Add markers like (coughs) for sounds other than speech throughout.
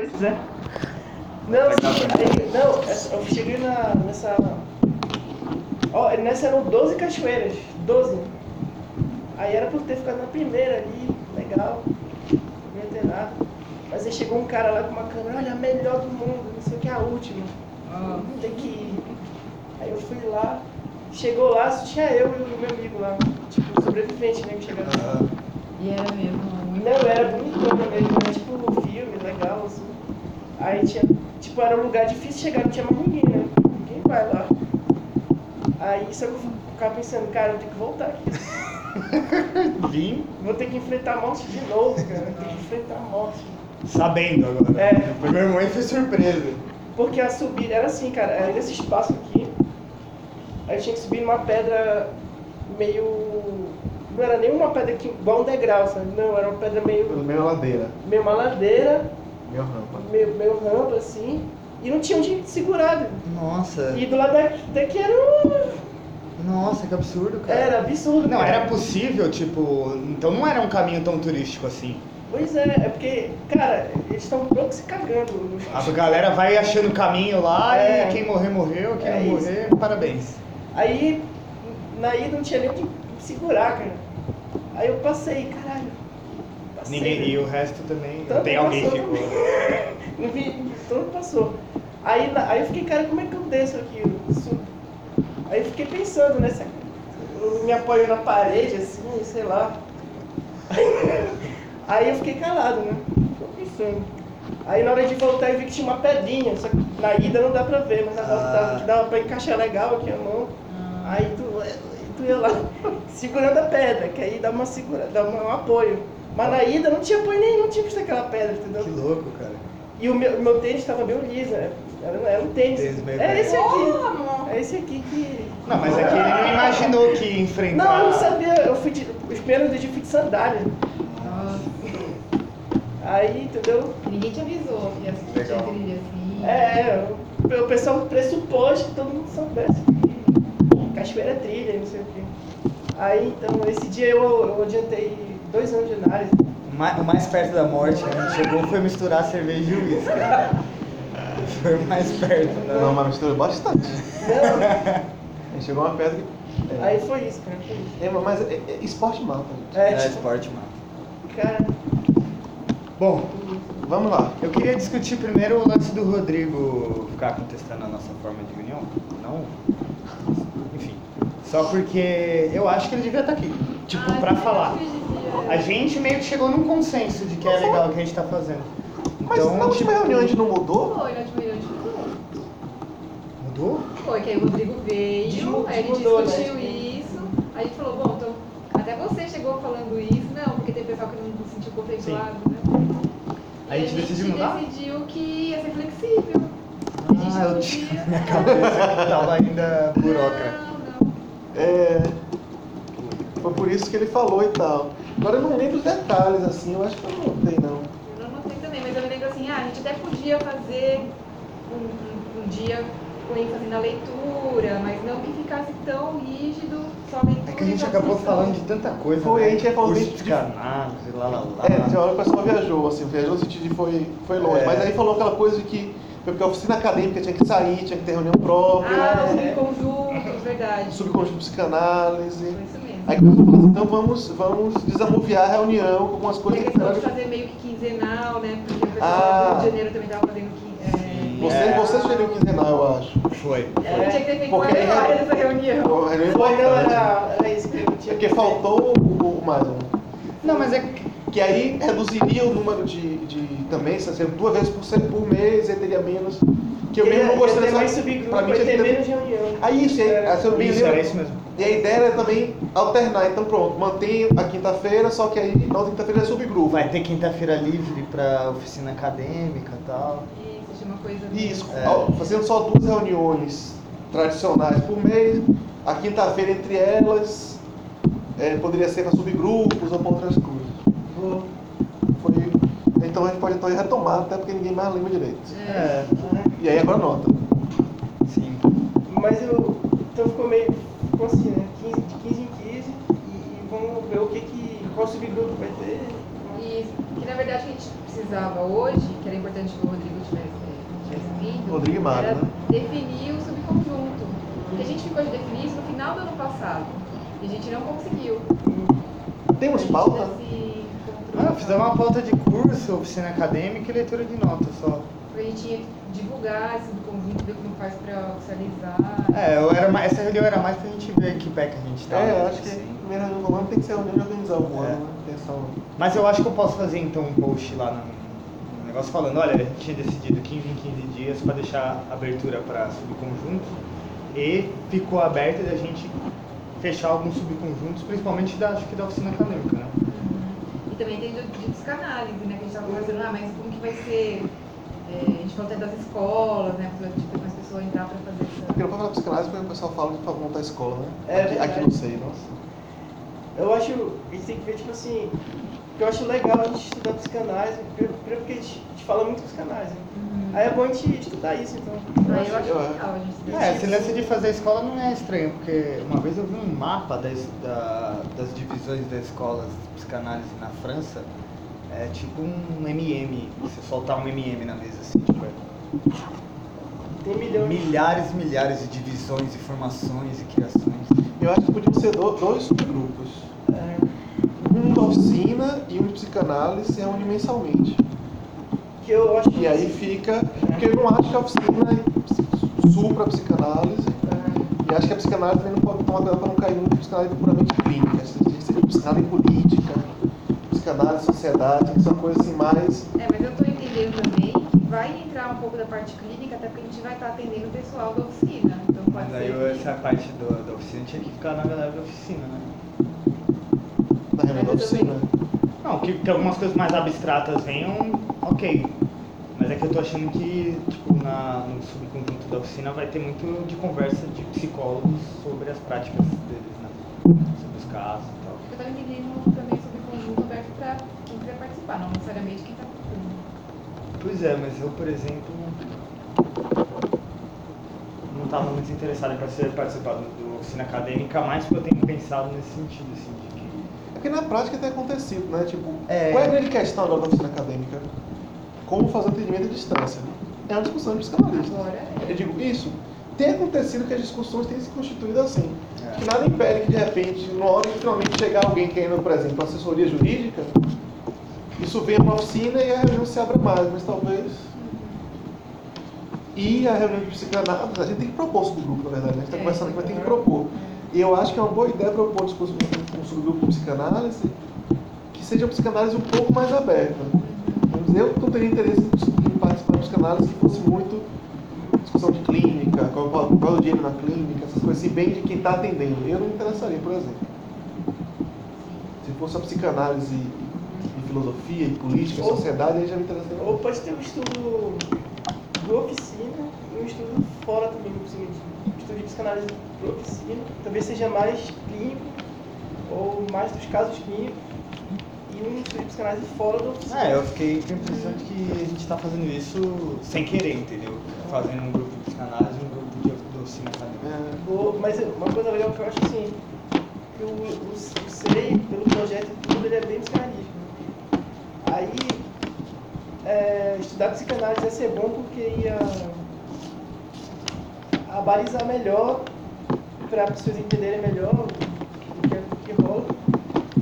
Pois é. Não, sim, aí, não, eu cheguei na, nessa. Ó, nessa eram 12 cachoeiras. 12. Aí era por ter ficado na primeira ali, legal. Não ia ter nada. Mas aí chegou um cara lá com uma câmera, olha, a melhor do mundo, não sei o que, a última. Tem que ir. Aí eu fui lá, chegou lá, só tinha eu e o meu amigo lá. Tipo, sobrevivente, né? Que chegava lá. E era mesmo muito. Não, era bonitona mesmo, era tipo um filme, legal, assim. Aí tinha, tipo, era um lugar difícil de chegar, não tinha mais ninguém, né? Ninguém vai lá. Aí só que eu ficava pensando, cara, eu tenho que voltar aqui. (laughs) Vim Vou ter que enfrentar a morte de novo, cara. Vou ter que enfrentar a morte. sabendo agora. É. Meu irmão e foi surpresa. Porque a subida era assim, cara, era nesse espaço aqui. Aí eu tinha que subir numa pedra meio. Não era nem uma pedra que, igual um degrau, sabe? Não, era uma pedra meio. Meio ladeira. meio uma ladeira, Meio rampa. meio, meio rampa assim. E não tinha onde segurar. Nossa, E do lado daqui, daqui era, um- nossa, que absurdo, cara. era absurdo. Não, cara. era possível, tipo, então não era um caminho tão turístico assim. Pois é, é porque, cara, eles estão pouco se cagando. no- A galera vai achando o caminho lá É. e quem morrer, morreu, quem É não isso. morrer, parabéns. Aí, na ida não tinha nem o que segurar, cara. Aí eu passei, caralho. Passei, Ninguém, né? e o resto também, Todo tem alguém que passou ficou. Não vi, todo mundo passou. Aí, aí eu fiquei, cara, como é que eu desço aqui? Eu subo. Aí eu fiquei pensando nessa. Eu me apoio na parede, assim, sei lá. (laughs) Aí eu fiquei calado, né? Fiquei pensando. Aí na hora de voltar eu vi que tinha uma pedrinha, só que na ida não dá pra ver, mas na volta Ah. dava, dava pra encaixar legal aqui a mão. Aí tu, tu ia lá (laughs) segurando a pedra, que aí dá uma segura, dá um apoio. Mas na ida não tinha apoio nenhum, não tinha visto aquela pedra, entendeu? Que louco, cara. E o meu, meu tênis estava meio liso, né? era, era um tênis. Tênis meio É esse aqui. Amor. É esse aqui que. Não, mas é que ele não imaginou que ia enfrentar. Não, eu não sabia. Eu fui de. Os primeiros dias eu fui de sandália. Nossa. Aí, entendeu? Ninguém te avisou que ia assistir Legal. a trilha assim. É, o, o pessoal pressupôs que todo mundo soubesse que cachoeira é trilha, não sei o quê. Aí, então, esse dia eu, eu adiantei dois anos de análise. O mais- O mais perto da morte que a gente chegou foi misturar cerveja e uísque. Foi o mais perto, né? Não, mas misturou bastante. Não, Aí chegou uma pedra que. É, aí foi isso, cara. Foi isso. É, mas é, é esporte mata, gente. É, É, tipo, esporte, mano. cara. Bom, Vamos lá. eu queria discutir primeiro o lance do Rodrigo ficar contestando a nossa forma de união. Não. Enfim. Só porque eu acho que ele devia estar aqui. Tipo, Ah, pra falar. A gente meio que chegou num consenso de que é legal o que a gente tá fazendo. Mas Então, na última tipo, reunião a gente não mudou? Foi, na última reunião a gente mudou. Mudou? Foi, que aí o Rodrigo veio, aí a gente desmudou, né? discutiu isso, aí a gente falou, bom, então, até você chegou falando isso, não, porque tem pessoal que não se sentiu contemplado, né? E Aí a gente decidiu mudar? decidiu que ia ser flexível. A gente Ah, eu tinha minha cabeça que tava ainda buroca. Não, não. É. Foi por isso que ele falou e tal. Agora eu não lembro os detalhes, assim, eu acho que eu não notei, não. Eu não notei também, mas eu me lembro assim, ah, a gente até podia fazer um, um- um dia com ênfase na leitura, mas não que ficasse tão rígido só leitura. É que a gente acabou falando de tanta coisa. Foi, né? a gente ia falando de- psicanálise, lá, lá, lá. É, tinha hora que o pessoal viajou, assim, viajou no sentido de foi, foi longe. É. Mas aí falou aquela coisa de que foi porque a oficina acadêmica tinha que sair, tinha que ter reunião própria, Ah, É. subconjuntos, verdade. subconjunto de psicanálise. Foi isso mesmo. Aí começou a falar assim, então vamos, vamos desamoviar a reunião com algumas Tem coisas a que questão de ficaram- fazer meio que quinzenal, né? Porque o pessoal Ah. do Rio de Janeiro também tava fazendo quin- é. Você, É. você sugeriu quinzenal, eu acho. Foi. É, tinha que ter feito uma Porque memória dessa reunião. Foi, não, era, era isso que eu É tinha. porque faltou o, o mais um. Não, mas é que. Que aí reduziria o número de, de também, se fosse duas vezes por, por mês, aí teria menos. Que eu mesmo não gostaria só- subgrupo, pra mim vai ter menos reunião. Aí isso, aí, aí, se eu bem Isso, era isso mesmo. E a ideia era também alternar, então pronto, mantém a quinta-feira, só que aí na outra quinta-feira é subgrupo. Vai ter quinta-feira livre pra oficina acadêmica e tal. Isso, uma coisa. Isso, É. fazendo só duas reuniões tradicionais por mês, a quinta-feira entre elas é, poderia ser para subgrupos ou para outras coisas. Foi, então a gente pode então retomar, até porque ninguém mais lembra direito. É, E aí agora nota. sim. Mas eu. Então ficou meio. Ficou assim, né? 15, de 15 em 15. E, e vamos ver o que que. Qual subgrupo vai ter. E que na verdade a gente precisava hoje, que era importante que o Rodrigo e Mário, era né? definir o subconjunto. Porque a gente ficou de definir isso no final do ano passado. E a gente não conseguiu. Temos pauta? Encontrou. Ah, fizemos uma pauta de curso, oficina acadêmica e leitura de notas só. A gente tinha que divulgar esse subconjunto, ver como faz pra oficializar. É, eu era mais, essa reunião era mais pra gente ver que pé que a gente tá. É, eu acho que assim. a primeira reunião do ano tem que ser a reunião de organizar o ano, É. né? Pensar Mas eu acho que eu posso fazer então um post lá no, no negócio falando, olha, a gente tinha decidido 15 em 15 dias para deixar abertura para subconjuntos e ficou aberto de a gente fechar alguns subconjuntos, principalmente da, acho que da oficina acadêmica, né? E também tem do, de psicanálise, né? Que a gente tava conversando, ah, mas como que vai ser? É, a gente falou até das escolas, né? Pra tipo, mais pessoas entrar pra fazer essa. Porque não pode falar psicanálise porque o pessoal fala de pra montar a escola, né? É aqui, aqui não sei, nossa. Eu acho, a gente tem que ver, tipo assim, que eu acho legal a gente estudar psicanálise, primeiro primeiro porque a gente, a gente fala muito psicanálise. Aí é bom a gente estudar isso, então. Aí eu acho eu- legal a gente se É, esse lance de fazer a escola não é estranho, porque uma vez eu vi um mapa das, da- das divisões das escolas de psicanálise na França, é tipo um MM, você soltar um MM na mesa assim, tipo, é Tem milhões. milhares e milhares de divisões e formações e criações. Eu acho que podiam ser do- dois subgrupos. É, Um da oficina e um de psicanálise se reúne mensalmente. Que eu acho que E aí fica. Porque eu não acho que a oficina supra a psicanálise. E acho que a psicanálise também não pode tomar cuidado para não cair numa psicanálise puramente clínica. Acho que tem que ser psicanálise política, psicanálise sociedade, que são coisas assim mais. É, mas eu tô entendendo também que vai entrar um pouco da parte clínica, até porque a gente vai estar atendendo o pessoal da oficina. Então pode Mas aí que- essa parte do- da oficina tinha que ficar na galera da oficina, né? da reunião da oficina. Não, que, que algumas coisas mais abstratas venham, ok. Mas é que eu tô achando que, tipo, na, no subconjunto da oficina vai ter muito de conversa de psicólogos sobre as práticas deles, né? Sobre os casos e tal. Eu tava entendendo também sobre o conjunto aberto pra quem quiser participar, não necessariamente quem tá procurando. Pois é, mas eu, por exemplo, não estava muito interessado em participar participar do, do oficina acadêmica, mais porque eu tenho pensado nesse sentido, assim, de que É porque na prática tem acontecido, né? Tipo, É. qual é a grande questão da oficina acadêmica? Como fazer atendimento à distância? É uma discussão de psicanalista. É. Eu digo, isso tem acontecido que as discussões têm se constituído assim. É. Que nada impede que de repente, na hora que finalmente chegar alguém querendo, por exemplo, assessoria jurídica, isso venha para a oficina e a reunião se abra mais, mas talvez. E a reunião de psicanálise, a gente tem que propor subgrupo, na verdade, né? a gente está É. conversando aqui, mas tem que propor. E eu acho que é uma boa ideia propor um subgrupo de psicanálise que seja uma psicanálise um pouco mais aberta. Eu não teria interesse em participar de psicanálise que fosse muito discussão de clínica, qual, qual, qual é o dinheiro na clínica, essas coisas assim, bem de quem está atendendo. Eu não me interessaria, por exemplo. Se fosse a psicanálise e filosofia e política, Ou- sociedade, aí já me interessaria. Ou pode ter um estudo de oficina e um estudo fora também, um estudo de psicanálise de oficina. Talvez seja mais clínico, ou mais dos casos clínicos, de fora oficina. É, eu fiquei com a impressão de que a gente tá fazendo isso sem querer, entendeu? Fazendo um grupo de psicanálise e um grupo de, de oficina acadêmica. É, Mas uma coisa legal que eu acho assim, que o, o, o SEI, pelo projeto e tudo, ele é bem psicanalítico. Aí, é, estudar psicanálise ia ser bom porque ia abalizar melhor, para as pessoas entenderem melhor o que, é- o que rola.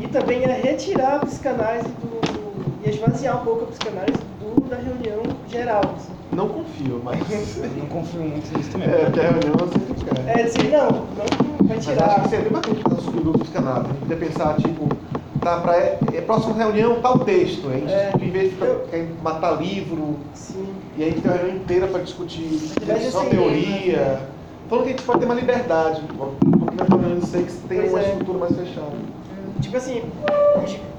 E também ia retirar a psicanálise do. ia esvaziar um pouco a psicanálise do, da reunião geral. assim. não confio, mas. Não confio muito nisso também. é, porque a reunião sempre quer. É, dizer, não, não vai Mas acho tirar. que seria bem bacana fazer um subgrupo psicanálise. A gente podia pensar, tipo, tá, pra, é, é próxima reunião, tal texto. A gente, É. em vez de ficar, matar livro, Sim. e aí a gente tem uma reunião inteira para discutir Mas só assim, teoria. né? Falando que a gente pode ter uma liberdade, pouquinho mais reunião de sei que tem Pois uma é. estrutura mais fechada. Tipo assim,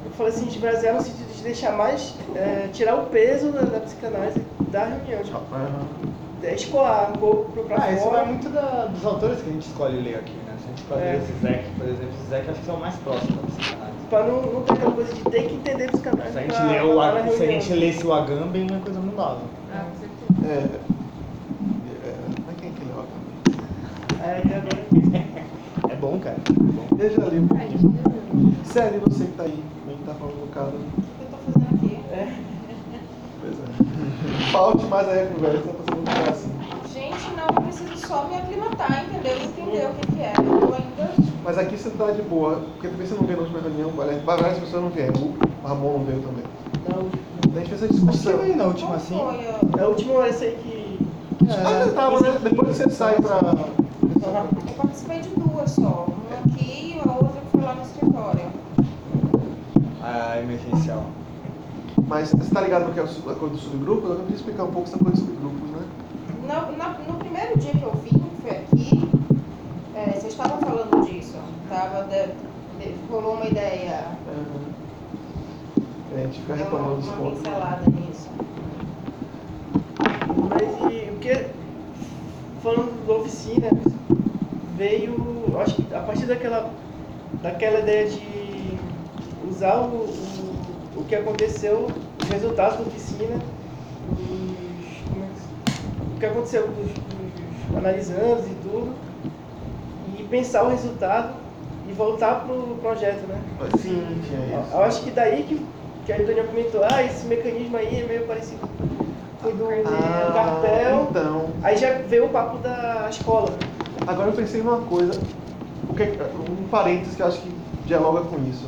eu falei assim, de basear no sentido de deixar mais, é, tirar o peso da, da psicanálise da reunião, tipo, é, escoar um pouco pro- pra Ah, isso fora. vai muito da- dos autores que a gente escolhe ler aqui, né? Se a gente escolhe É. ler esse Zek, por exemplo, esse Zek acho que é o mais próximo da psicanálise. Pra não, não ter aquela coisa de ter que entender psicanálise. Se a gente, pra- lê o, se a gente lesse o Agamben, a coisa mudava. Ah, com certeza. É. é, é que é aquele óculos? É, e agora- É bom, cara. É bom. Eu já li um Ai, pouquinho. gente, eu- Célio, você que tá aí, a gente tá falando do cara. O que eu tô fazendo aqui? é. Pois é. Falte mais aí a conversa pra você não ficar assim. eu preciso só me aclimatar, entendeu? Entender o que, que é. Eu ainda. Mas aqui você tá de boa, porque também você não veio na última reunião, várias várias pessoas não vieram. O Ramon não veio também. Não, A gente fez que discussão. veio na última assim? foi a- na última essa aí que. Ah, você tava, né? Depois você sai pra. Eu participei de duas só. Uma aqui e a outra que foi lá no escritório. A emergencial. Mas você tá ligado no que é a coisa do subgrupo? Eu queria explicar um pouco essa coisa dos subgrupos, né? Na- no primeiro dia que eu vim, que foi aqui, é, vocês estavam falando disso. Tava de- de- rolou uma ideia, É, a gente fica deu uma, retomando os uma pontos. pincelada nisso. Mas e o que. Falando da oficina, veio. Acho que a partir daquela. daquela ideia de usar o, o, o que aconteceu, os resultados da oficina, os, é o que aconteceu com os, analisandos e tudo, e pensar o resultado e voltar pro projeto, né? Sim, tinha isso. Eu acho que daí que, que a Daniel comentou, ah, esse mecanismo aí é meio parecido o do Ah, cartel. então. Aí já veio o papo da escola. Agora eu pensei numa coisa, um parênteses que eu acho que dialoga com isso.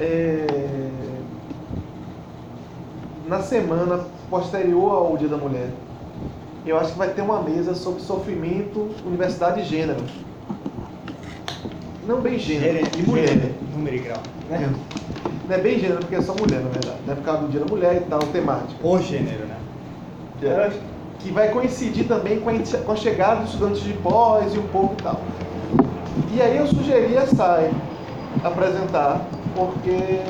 É, Na semana posterior ao Dia da Mulher, eu acho que vai ter uma mesa sobre sofrimento, universidade e gênero. Não bem gênero, e mulher. Gênero, Número e grau. né? Não é bem gênero porque é só mulher, na verdade. Não é por causa do Dia da Mulher e tal, temática. O gênero, né? Que vai coincidir também com a, enche- com a chegada dos estudantes de pós e um pouco e tal. E aí eu sugeri a SAI apresentar, porque,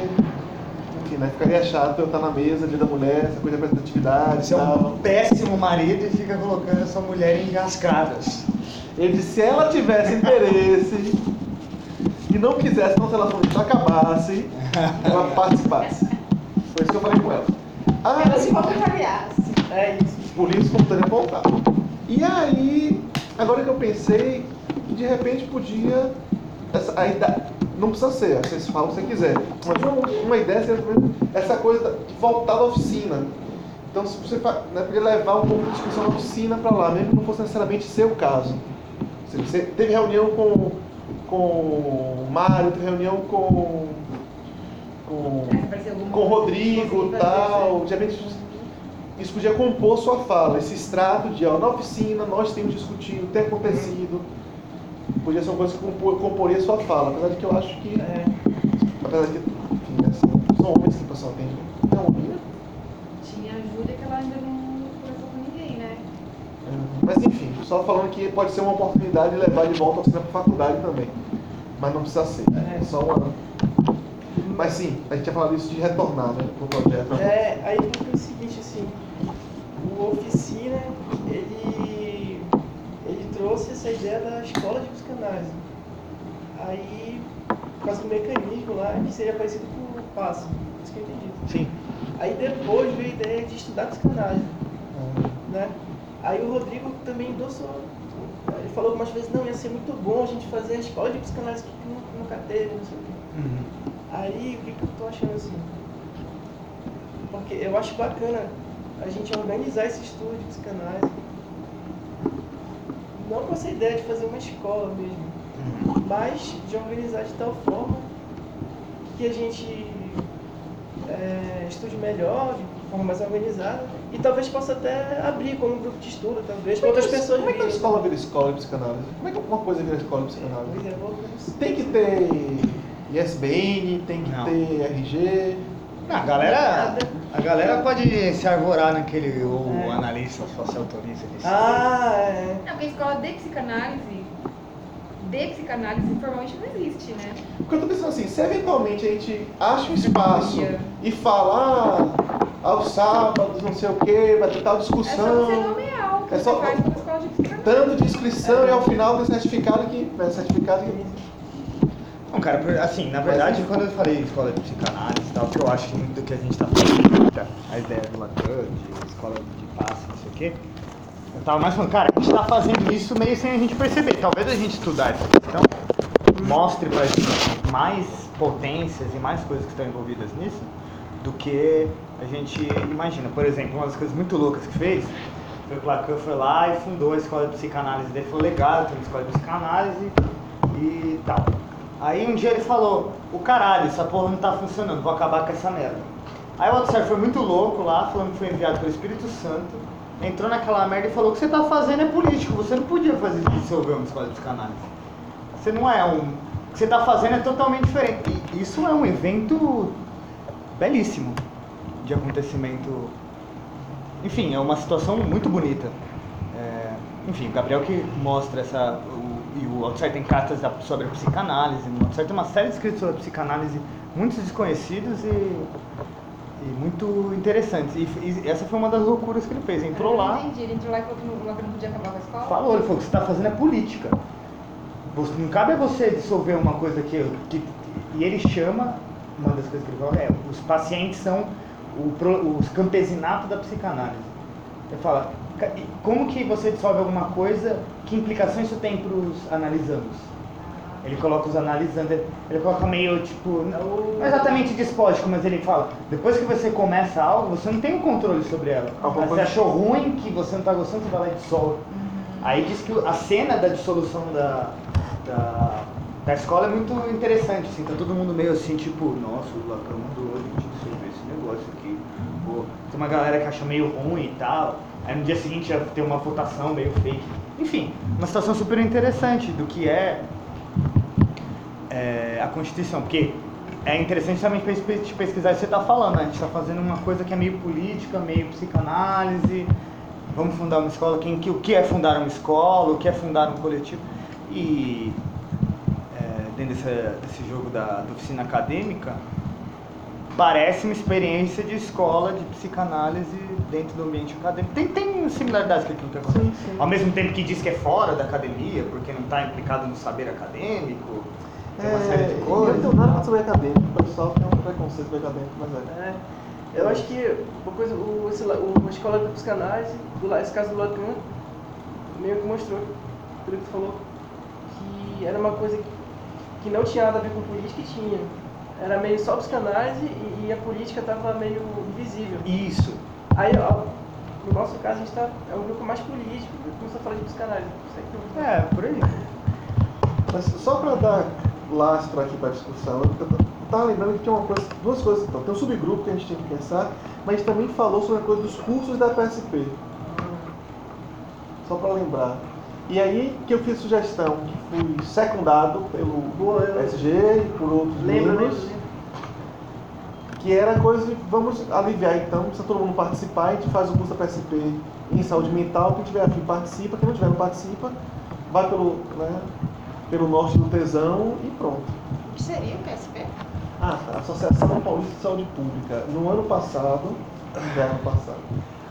enfim, né, ficaria chato eu estar na mesa, dia da mulher, essa coisa de representatividade Você é um péssimo marido e fica colocando essa mulher em engascadas. Ele disse, se ela tivesse interesse e não quisesse que nosso relacionamento acabasse, ela participasse. Foi isso que eu falei com ela. Ah, Ela se voluntariasse. É isso. por isso espontânea vontade. E aí, agora que eu pensei, que de repente podia. Essa, a não precisa ser, vocês falam se você quiser. Mas uma, uma ideia seria essa coisa de voltar da oficina. Então, se você né, podia levar um pouco de discussão da oficina para lá, mesmo que não fosse necessariamente seu caso. Você teve reunião com, com o Mário, teve reunião com. com alguma com o Rodrigo e tal. repente, isso podia compor sua fala, esse extrato de, ó, na oficina nós temos discutido, tem acontecido. Podia ser uma coisa que compor, comporia sua fala, apesar de que eu acho que, É. apesar de que, enfim, né, são, homens que o pessoal tem. Não, né? Tinha a Júlia que ela ainda não conversou com ninguém, né? É, Mas enfim, só falando que pode ser uma oportunidade de levar de volta a oficina para faculdade também. Mas não precisa ser. É só uma. Mas sim, a gente tinha falado isso de retornar, né? Pro projeto. É, aí porque é o Oficina, ele, ele trouxe essa ideia da escola de psicanálise. Aí, por causa do mecanismo lá, que seria parecido com o passo, isso que eu entendi. Sim. Aí depois veio a ideia de estudar psicanálise, né? Aí o Rodrigo também endossou, ele falou algumas vezes, não, ia ser muito bom a gente fazer a escola de psicanálise que nunca, nunca teve, não sei o quê. Uhum. Aí, o que, que eu tô achando assim? Porque eu acho bacana a gente organizar esse estudo de psicanálise. Não com essa ideia de fazer uma escola mesmo, mas de organizar de tal forma que a gente é, estude melhor, de forma mais organizada, e talvez possa até abrir como um grupo de estudo, talvez, para outras pessoas Como é que a escola vira escola de psicanálise? Como é que uma coisa vira escola de psicanálise? É, Tem que ter ISBN, tem que Não. ter RG. Não, a galera, a galera pode se arvorar naquele o É. analista socioautorista. ele Ah, é. Não, porque a escola de psicanálise, de psicanálise formalmente não existe, né? Porque eu tô pensando assim, se eventualmente a gente acha um espaço Dia. e fala, ah, aos sábados, não sei o que, vai ter tal É só você discussão, nomear o que É você só- faz como escola de psicanálise. tanto de inscrição e ao final tem certificado que. Certificado que. Não, cara, assim, na verdade, quando eu falei escola de psicanálise tal, que eu acho que muito do que a gente tá falando, tá? a ideia do Lacan, de escola de passe, não sei o quê, eu tava mais falando, cara, a gente tá fazendo isso meio sem a gente perceber. Talvez a gente estudar essa questão mostre pra gente mais potências e mais coisas que estão envolvidas nisso do que a gente imagina. Por exemplo, uma das coisas muito loucas que fez Foi o Lacan foi lá e fundou a escola de psicanálise dele. Falou, legal, tem uma escola de psicanálise e tal. Aí um dia ele falou, o caralho, essa porra não tá funcionando, vou acabar com essa merda. Aí o Altsar foi muito louco lá, falando que foi enviado pelo Espírito Santo, entrou naquela merda e falou, o que você tá fazendo é político, você não podia fazer isso, dissolver uma escola de psicanálise. Você não é um. O que você está fazendo é totalmente diferente. E isso é um evento belíssimo de acontecimento. Enfim, é uma situação muito bonita. É, enfim, o Gabriel que mostra essa. O, e o Altsar tem cartas da- sobre a psicanálise. O Altsar tem uma série de escritos sobre a psicanálise, muitos desconhecidos e, e muito interessantes. E, e essa foi uma das loucuras que ele fez. Entrou não lá. entendi, ele entrou lá e falou que não, Lacan não podia acabar com a escola? Falou, ele falou que você está fazendo é política. Não cabe a você dissolver uma coisa que, que. E ele chama, uma das coisas que ele fala é: os pacientes são o, os campesinato da psicanálise. Ele fala: "Ca- e como que você dissolve alguma coisa? Que implicações isso tem para os analisandos? Ele coloca os analisandos, ele- coloca meio tipo. Não exatamente despótico, mas ele fala: depois que você começa algo, você não tem o controle sobre ela. Mas você achou ruim, que você não está gostando, você vai lá e dissolve. Aí diz que a cena da dissolução da, da, da escola é muito interessante, assim, tá todo mundo meio assim, tipo, nossa, o Lacan mandou a gente dissolver esse negócio aqui. Pô, tem uma galera que acha meio ruim e tal. Aí no dia seguinte ia ter uma votação meio fake. Enfim, uma situação super interessante do que é, é, a Constituição, porque é interessante também pes- pes- pesquisar o que você está falando, né? a gente está fazendo uma coisa que é meio política, meio psicanálise, vamos fundar uma escola, quem, que, o que é fundar uma escola, o que é fundar um coletivo. E é, dentro desse, desse jogo da, da oficina acadêmica, parece uma experiência de escola de psicanálise dentro do ambiente acadêmico. Tem, tem similaridades com aquilo que acontece. Sim, sim. Ao mesmo tempo que diz que é fora da academia, porque não está implicado no saber acadêmico, tem uma série de É, eu coisas. não tenho nada contra o acadêmico, o pessoal tem um preconceito com acadêmico, mas é. É, eu acho que uma coisa, o, esse, o, a escola de psicanálise, do, esse caso do Lacan, meio que mostrou, pelo que tu falou, que era uma coisa que, que não tinha nada a ver com política e tinha. Era meio só psicanálise e, e a política estava meio invisível. Isso. Aí, ó, no nosso caso, a gente tá, é um grupo mais político, começou a falar de psicanálise. Eu- É, por aí. Mas só para dar lastro aqui para a discussão, eu eu tava lembrando que tinha uma coisa, duas coisas então. Tem um subgrupo que a gente tinha que pensar, mas a gente também falou sobre a coisa dos cursos da PSP. Só para lembrar. E aí que eu fiz sugestão, que fui secundado pelo Boa, eu- SG e por outros Lembra, membros, lembra? Que era a coisa de vamos aliviar então, precisa todo mundo participar, a gente faz o curso da PSP em saúde mental, quem tiver afim participa, quem não tiver não participa, vai pelo, né, pelo norte do tesão e pronto. O que seria o PSP? Ah, tá. Associação Paulista de Saúde Pública. No ano passado, inverno passado,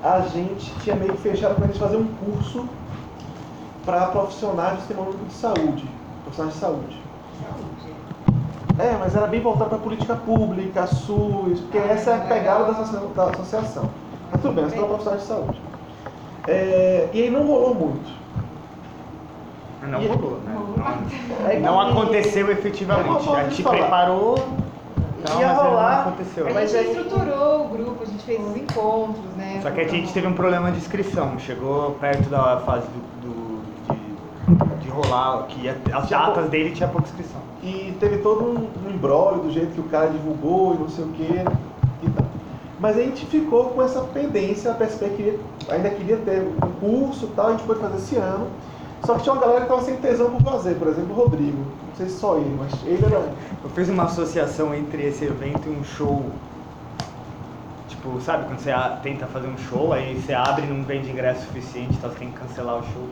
a gente tinha meio que fechado para a gente fazer um curso para profissionais do sistema único de saúde. Profissionais de saúde. É, mas era bem voltado para política pública, SUS, porque essa é a pegada da associa- da associação. Mas tudo bem, nós estamos profissionais de saúde. É, e aí não rolou muito. Não E- rolou, né? É Não, não aconteceu efetivamente. A gente preparou, então, Ia mas rolar. não aconteceu. A gente estruturou o grupo, a gente fez os encontros, né? Só que a gente teve um problema de inscrição. Chegou perto da fase do, do- rolar, que ia- as Tinha datas pouco. dele tinha pouca inscrição. E teve todo um, um embrólio do jeito que o cara divulgou e não sei o que e tal. Mas a gente ficou com essa pendência, a PSP queria, ainda queria ter um curso e tal, a gente foi fazer esse ano. Só que tinha uma galera que estava sem tesão por fazer, por exemplo, o Rodrigo. Não sei se só ele, mas ele era. Eu fiz uma associação entre esse evento e um show. Tipo, sabe quando você tenta fazer um show, aí você abre e não vende ingresso suficiente, então você tem que cancelar o show.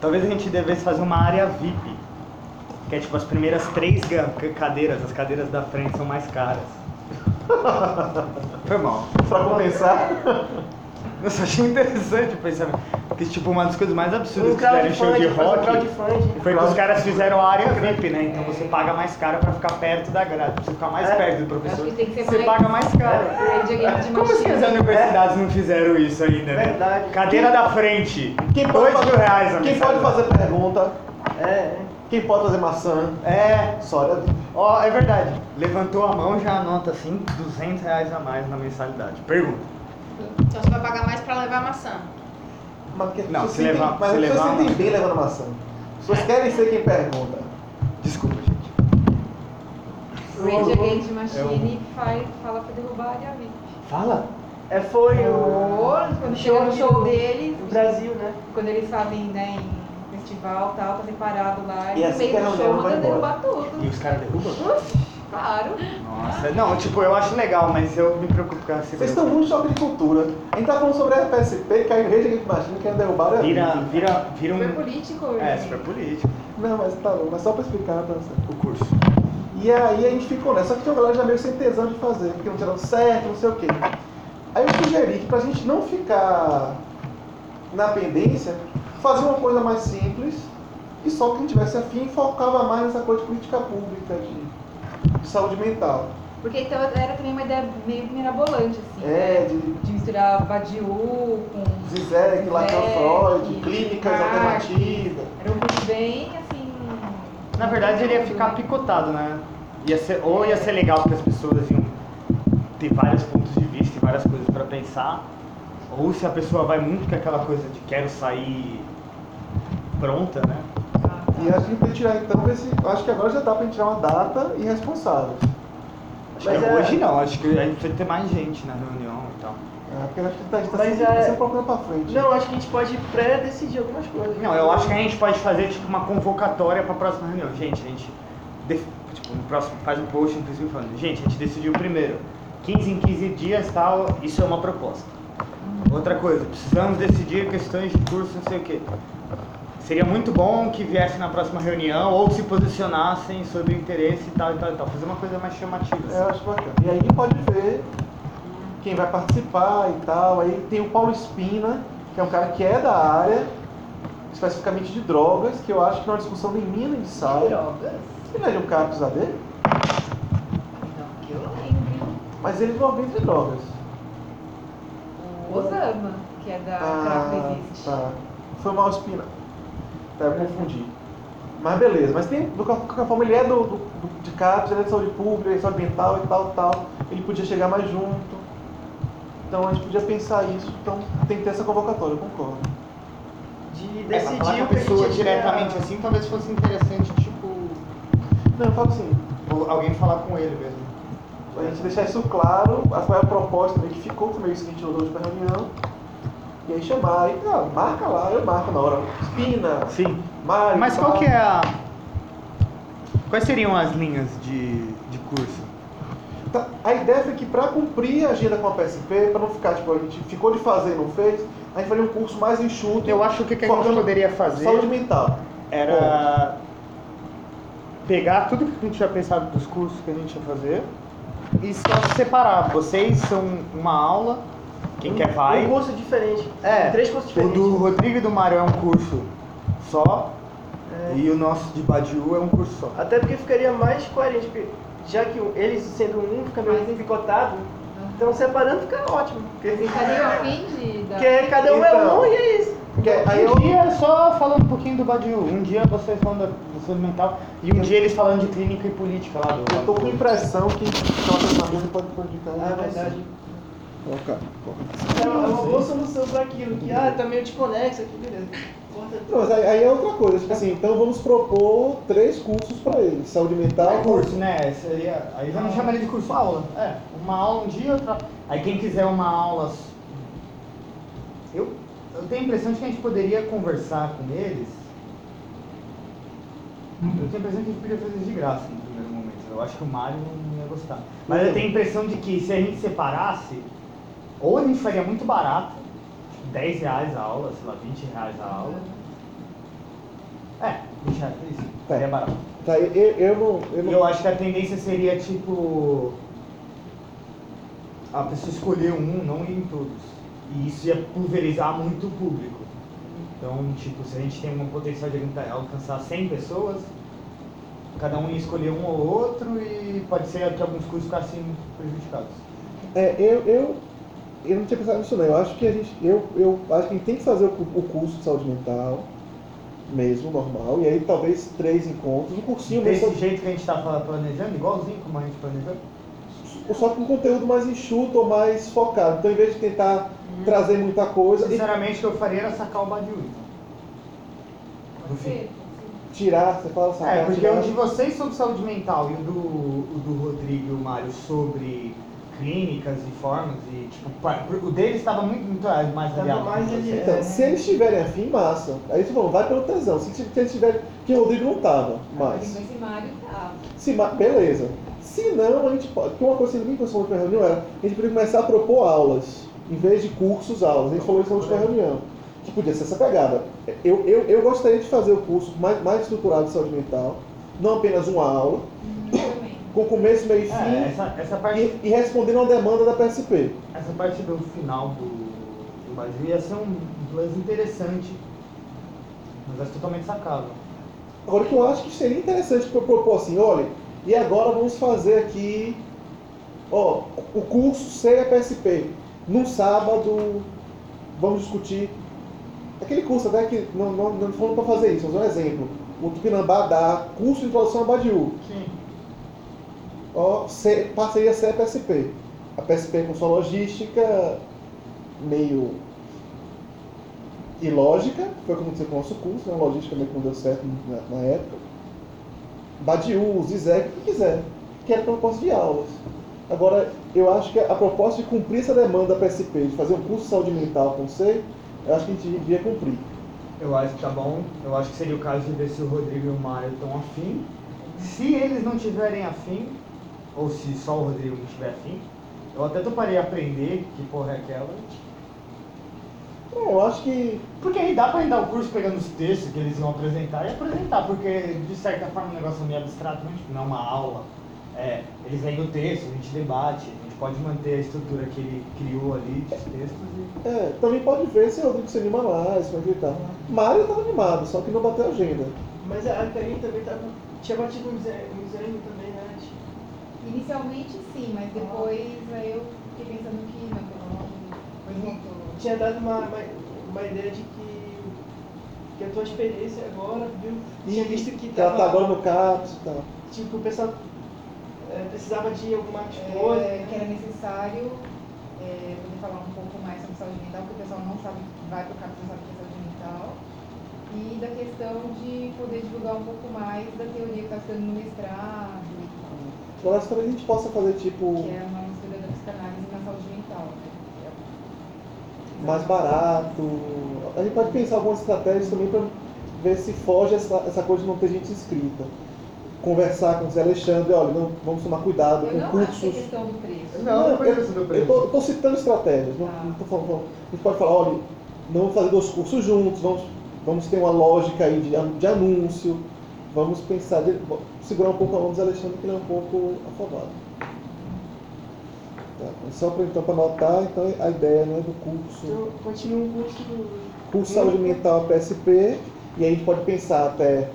Talvez a gente devesse fazer uma área VIP. Que é tipo as primeiras três cadeiras, as cadeiras da frente são mais caras. (laughs) Foi mal. Pra compensar. (laughs) Nossa, achei interessante o pensamento. Porque, tipo, uma das coisas mais absurdas Um que fizeram em show de um rock crowdfunding. foi que os caras fizeram a área VIP, né? Então você paga mais caro pra ficar perto da grade, pra você ficar mais É. perto do Acho professor. que tem que ser Você mais- paga mais caro. Against the Como assim Machine. as universidades não fizeram isso ainda, né? Verdade. Cadeira da frente, Quem pode, 2 fazer, mil reais a quem pode fazer pergunta, É, é. quem pode fazer maçã, É, só olha. ó, é verdade. Levantou a mão, já anota assim, 200 reais a mais na mensalidade. Pergunta. Então você vai pagar mais pra levar maçã. Mas, Não, se levar- mas se as pessoas levar sentem bem levando maçã. As pessoas querem ser quem pergunta. Desculpa, gente. Rage Against Machine faz, fala pra derrubar a VIP. Fala. É, foi Oh, o quando chega no show deles, no Brasil, né? quando eles fazem né, em festival e tal, tá separado lá, E e no assim meio a do show manda derrubar tudo. E os caras derrubam? Claro. Nossa, não, tipo, eu acho legal, mas eu me preocupo com a Vocês segurança. estão muito choque de cultura. A gente tá falando sobre a FSP, que a Rede Against Machine quer derrubar a Vira, vida. vira, vira Super um. político. É, super político. Não, mas tá bom, mas só pra explicar pra você. O curso. E aí a gente ficou nessa, só que tinha uma galera já meio sem tesão de fazer, porque não tinha dado certo, não sei o quê. Aí eu sugeri que pra gente não ficar na pendência, fazer uma coisa mais simples e só quem tivesse afim focava mais nessa coisa de política pública, de, de saúde mental. Porque então era também uma ideia meio mirabolante, assim. É, né? de de misturar Badiou com. Zizek, Lacan Freud, clínicas alternativas. Era um curso bem assim. Na verdade, ele ia ficar picotado, né? Ia ser, ou ia ser legal porque as pessoas iam ter vários pontos de vista e várias coisas pra pensar, ou se a pessoa vai muito com aquela coisa de quero sair pronta, né? Ah, tá. E acho que a gente tem que tirar então esse. Acho que agora já dá pra gente tirar uma data e responsáveis. Acho Mas que é- hoje não, acho que a gente precisa ter mais gente na reunião e tal. É, porque acho que a gente tá, Mas sempre, é- sempre pra frente. Não, acho que a gente pode pré-decidir algumas coisas. Não, eu acho que a gente pode fazer tipo uma convocatória pra próxima reunião. Gente, a gente def- tipo, no próximo faz um post no Facebook falando, gente, a gente decidiu primeiro, 15 em 15 dias tal, isso é uma proposta. Outra coisa, precisamos decidir questões de curso, não sei o quê. Seria muito bom que viessem na próxima reunião ou se posicionassem sobre o interesse e tal e tal e tal. Fazer uma coisa mais chamativa. É, eu assim. acho bacana. E aí pode ver quem vai participar e tal. Aí tem o Paulo Espina, que é um cara que é da área, especificamente de drogas, que eu acho que é uma discussão nem minha nem de sala. Drogas? Ele é de um CAPS AD, Não, que eu lembre. mas ele envolve entre drogas. O Osama, que é da Craft Resist. tá. Foi o Paulo Espina. Tá, eu confundi. Mas beleza, mas tem, de qualquer forma, ele é do, do, do- de CAPS, ele é de saúde pública, ele é de saúde ambiental e tal, tal. Ele podia chegar mais junto. Então a gente podia pensar isso. Então tem que ter essa convocatória, eu concordo. De É, decidir a o que a pessoa diretamente assim, talvez fosse interessante, tipo, Não, eu falo assim, ou alguém falar com ele mesmo. pra gente deixar isso claro, a- qual é a proposta que ficou, foi meio isso que a gente usou hoje pra reunião. E aí chamar, aí, ah, marca lá, eu marco na hora. Espina, Sim. Mário. Mas qual que é a. Quais seriam as linhas de, de curso? Tá, A ideia foi que para cumprir a agenda com a PSP, para não ficar, tipo, a gente ficou de fazer e não fez, a gente faria um curso mais enxuto. Eu acho que o que a gente poderia fazer Saúde mental. era pegar tudo que a gente tinha pensado dos cursos que a gente ia fazer e só separar. Vocês são uma aula, quem quer vai. Um curso diferente. É, Três cursos o diferentes. do Rodrigo e do Mário é um curso só É. e o nosso de Badiu é um curso só. Até porque ficaria mais coerente, porque já que o- eles sendo um fica meio Mas- picotado, então separando fica ótimo. Porque, (laughs) de dar. porque cada um é Então. um e é isso. Porque aí eu, Um dia só falando um pouquinho do Badiu, um dia vocês falando da da saúde mental e um dia eles falando de clínica e política lá do. eu tô com a impressão que aquela pensamento pode prejudicar. Ah, é verdade. É uma, é uma boa solução para aquilo, que ah, tá meio desconexo aqui, beleza. Não, mas aí, aí é outra coisa, tipo assim, então vamos propor três cursos pra eles, saúde mental, É curso, né? Seria, aí já não chamaria de curso aula. É, uma aula um dia, outra. Aí quem quiser uma aula. Eu, eu tenho a impressão de que a gente poderia conversar com eles. Eu tenho a impressão que a gente podia fazer isso de graça no primeiro momento. Eu acho que o Mário não ia gostar. Mas eu tenho a impressão de que se a gente separasse, ou a gente faria muito barato, tipo 10 reais a aula, sei lá, 20 reais a aula. É, 20 reais, isso. Faria barato. Tá, eu, eu não. Eu não eu acho que a tendência seria tipo. A pessoa escolher um, não ir em todos. E isso ia pulverizar muito o público. Então, tipo, se a gente tem uma potencial de alcan- alcançar 100 pessoas, cada um ia escolher um ou outro e pode ser que alguns cursos ficassem prejudicados. É, eu, eu, eu não tinha pensado nisso não. Eu acho que a gente. Eu, eu acho que a gente tem que fazer o, o curso de saúde mental, mesmo, normal, e aí talvez três encontros, um cursinho Desse mesmo. jeito que a gente está planejando, igualzinho como a gente planejou. Só com conteúdo mais enxuto ou mais focado. Então, em vez de tentar trazer muita coisa e Sinceramente, o que eu faria era sacar o Badiu. então. No fim. tirar, você fala assim, É, porque tirar- o de vocês sobre saúde mental e o do, o do Rodrigo e o Mário sobre clínicas e formas e, tipo, o dele estava muito, muito mais Tava aliado mais. Então, É. se eles estiverem afim, massa. Aí você falou, vai pelo tesão. Se, se eles tiverem. Que o Rodrigo não tava, Mas mas. esse Mário tá. Se, ma- beleza. Se não, a gente pode. Porque uma coisa que ninguém pensou na reunião era a gente podia começar a propor aulas, em vez de cursos, aulas. A gente falou isso na última reunião. Que podia ser essa pegada. Eu, eu, eu gostaria de fazer o curso mais, mais estruturado de saúde mental, não apenas uma aula, Uhum. Com começo, meio e fim, É, essa, essa, parte, e, e respondendo a uma demanda da PSP. essa parte do final do, do Badiu ia ser um plus interessante, mas é totalmente sacável. Agora, o que eu acho que seria interessante para propor assim, olha, e agora vamos fazer aqui, ó, o curso sem a PSP. Num sábado, vamos discutir. Aquele curso até que não, não, não falando para fazer isso, mas um exemplo. O Tupinambá dá curso de introdução a Badiu. Sim. Ó, C- parceria CPSP. A PSP com sua logística meio ilógica, foi como aconteceu com o nosso curso, né? logística meio que não deu certo na, na época. Badiu, Zizek, o que quiser, que era proposta de aulas. Agora, eu acho que a proposta de cumprir essa demanda da PSP, de fazer um curso de saúde mental com C, eu acho que a gente devia cumprir. Eu acho que tá bom. Eu acho que seria o caso de ver se o Rodrigo e o Mário estão afim. Se eles não tiverem afim, ou se só o Rodrigo não tiver afim, eu até toparia aprender que porra é aquela. É, eu acho que Porque aí dá pra dar o curso pegando os textos que eles vão apresentar e apresentar, porque de certa forma o negócio é meio abstrato, não, tipo, não é uma aula. É, eles leem o texto, a gente debate, a gente pode manter a estrutura que ele criou ali dos textos e. É, também pode ver se o Rodrigo se anima mais, como é que tá. Mário tava animado, só que não bateu a agenda. Mas a Karine também tava, tinha batido um um desânimo também, né? Inicialmente sim, mas depois aí eu fiquei pensando que não, que não. Depois voltou. tinha dado uma, uma, uma ideia de que, que a tua experiência agora, viu? Tinha visto que ela tá tava, agora no CAPS e tal. tipo, o pessoal é, precisava de algumas coisas. É, que era necessário é, poder falar um pouco mais sobre saúde mental, porque o pessoal não sabe, vai para o CAPS não sabe o que é saúde mental. E da questão de poder divulgar um pouco mais da teoria que está estudando no mestrado Agora talvez a gente possa fazer tipo Que é uma mistura da psicanálise na saúde mental. né? mais barato. A gente pode pensar algumas estratégias também para ver se foge essa, essa coisa de não ter gente inscrita. Conversar com o Zé Alexandre, olha, não, vamos tomar cuidado Eu com não acho é cursos. questão do preço. Não, não foi do eu preço. eu tô citando estratégias, não, Tá. não tô falando, A gente pode falar, olha, não vamos fazer dois cursos juntos, vamos, vamos ter uma lógica aí de, de anúncio, vamos pensar, de, segurar um pouco a mão do Alexandre, que ele é um pouco afobado. Tá, mas só para então, para anotar, então a ideia né, do curso. Então, continua um curso curso de saúde mental PSP, e aí a gente pode pensar até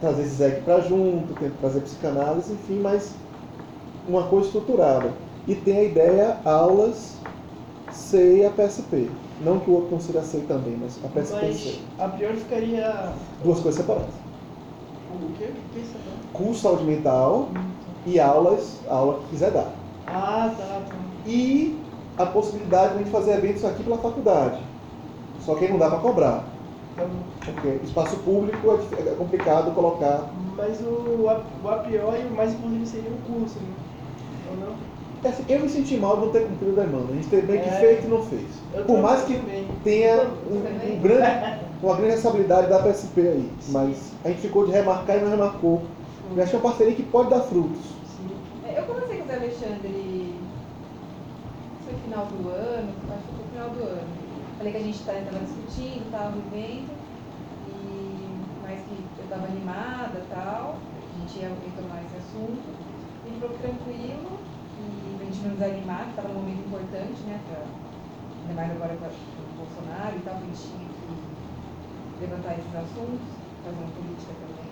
trazer esse ZEC para junto, trazer psicanálise, enfim, mas uma coisa estruturada. E tem a ideia aulas C e a PSP. Não que o outro não seja C também, mas a PSP e C. Mas a priori ficaria. Duas coisas separadas. O quê? Curso de saúde mental e aulas, a aula que quiser dar. Ah, tá, tá. E a possibilidade de fazer eventos aqui pela faculdade. Só que aí não dá para cobrar. Então, Porque espaço público é é complicado colocar mas o, o a priori, o mais importante seria o curso, né? Ou não? É assim, eu me senti mal de não ter cumprido a demanda. A gente ter meio que É. feito e não fez. Por mais que também. tenha um, um grande, (laughs) uma grande responsabilidade da PSP aí. Mas a gente ficou de remarcar e não remarcou. Eu acho que é uma parceria que pode dar frutos. Sim. Eu conversei com o Zé Alexandre foi final do ano, acho que foi no final do ano. Falei que a gente estava discutindo, estava no evento, e mais que eu estava animada tal, a gente ia retomar esse assunto. Ele falou tranquilo, e a gente não desanimar, que estava num momento importante, né, pra, ainda mais agora com o Bolsonaro e tal, que a gente levantar esses assuntos, fazer uma política também.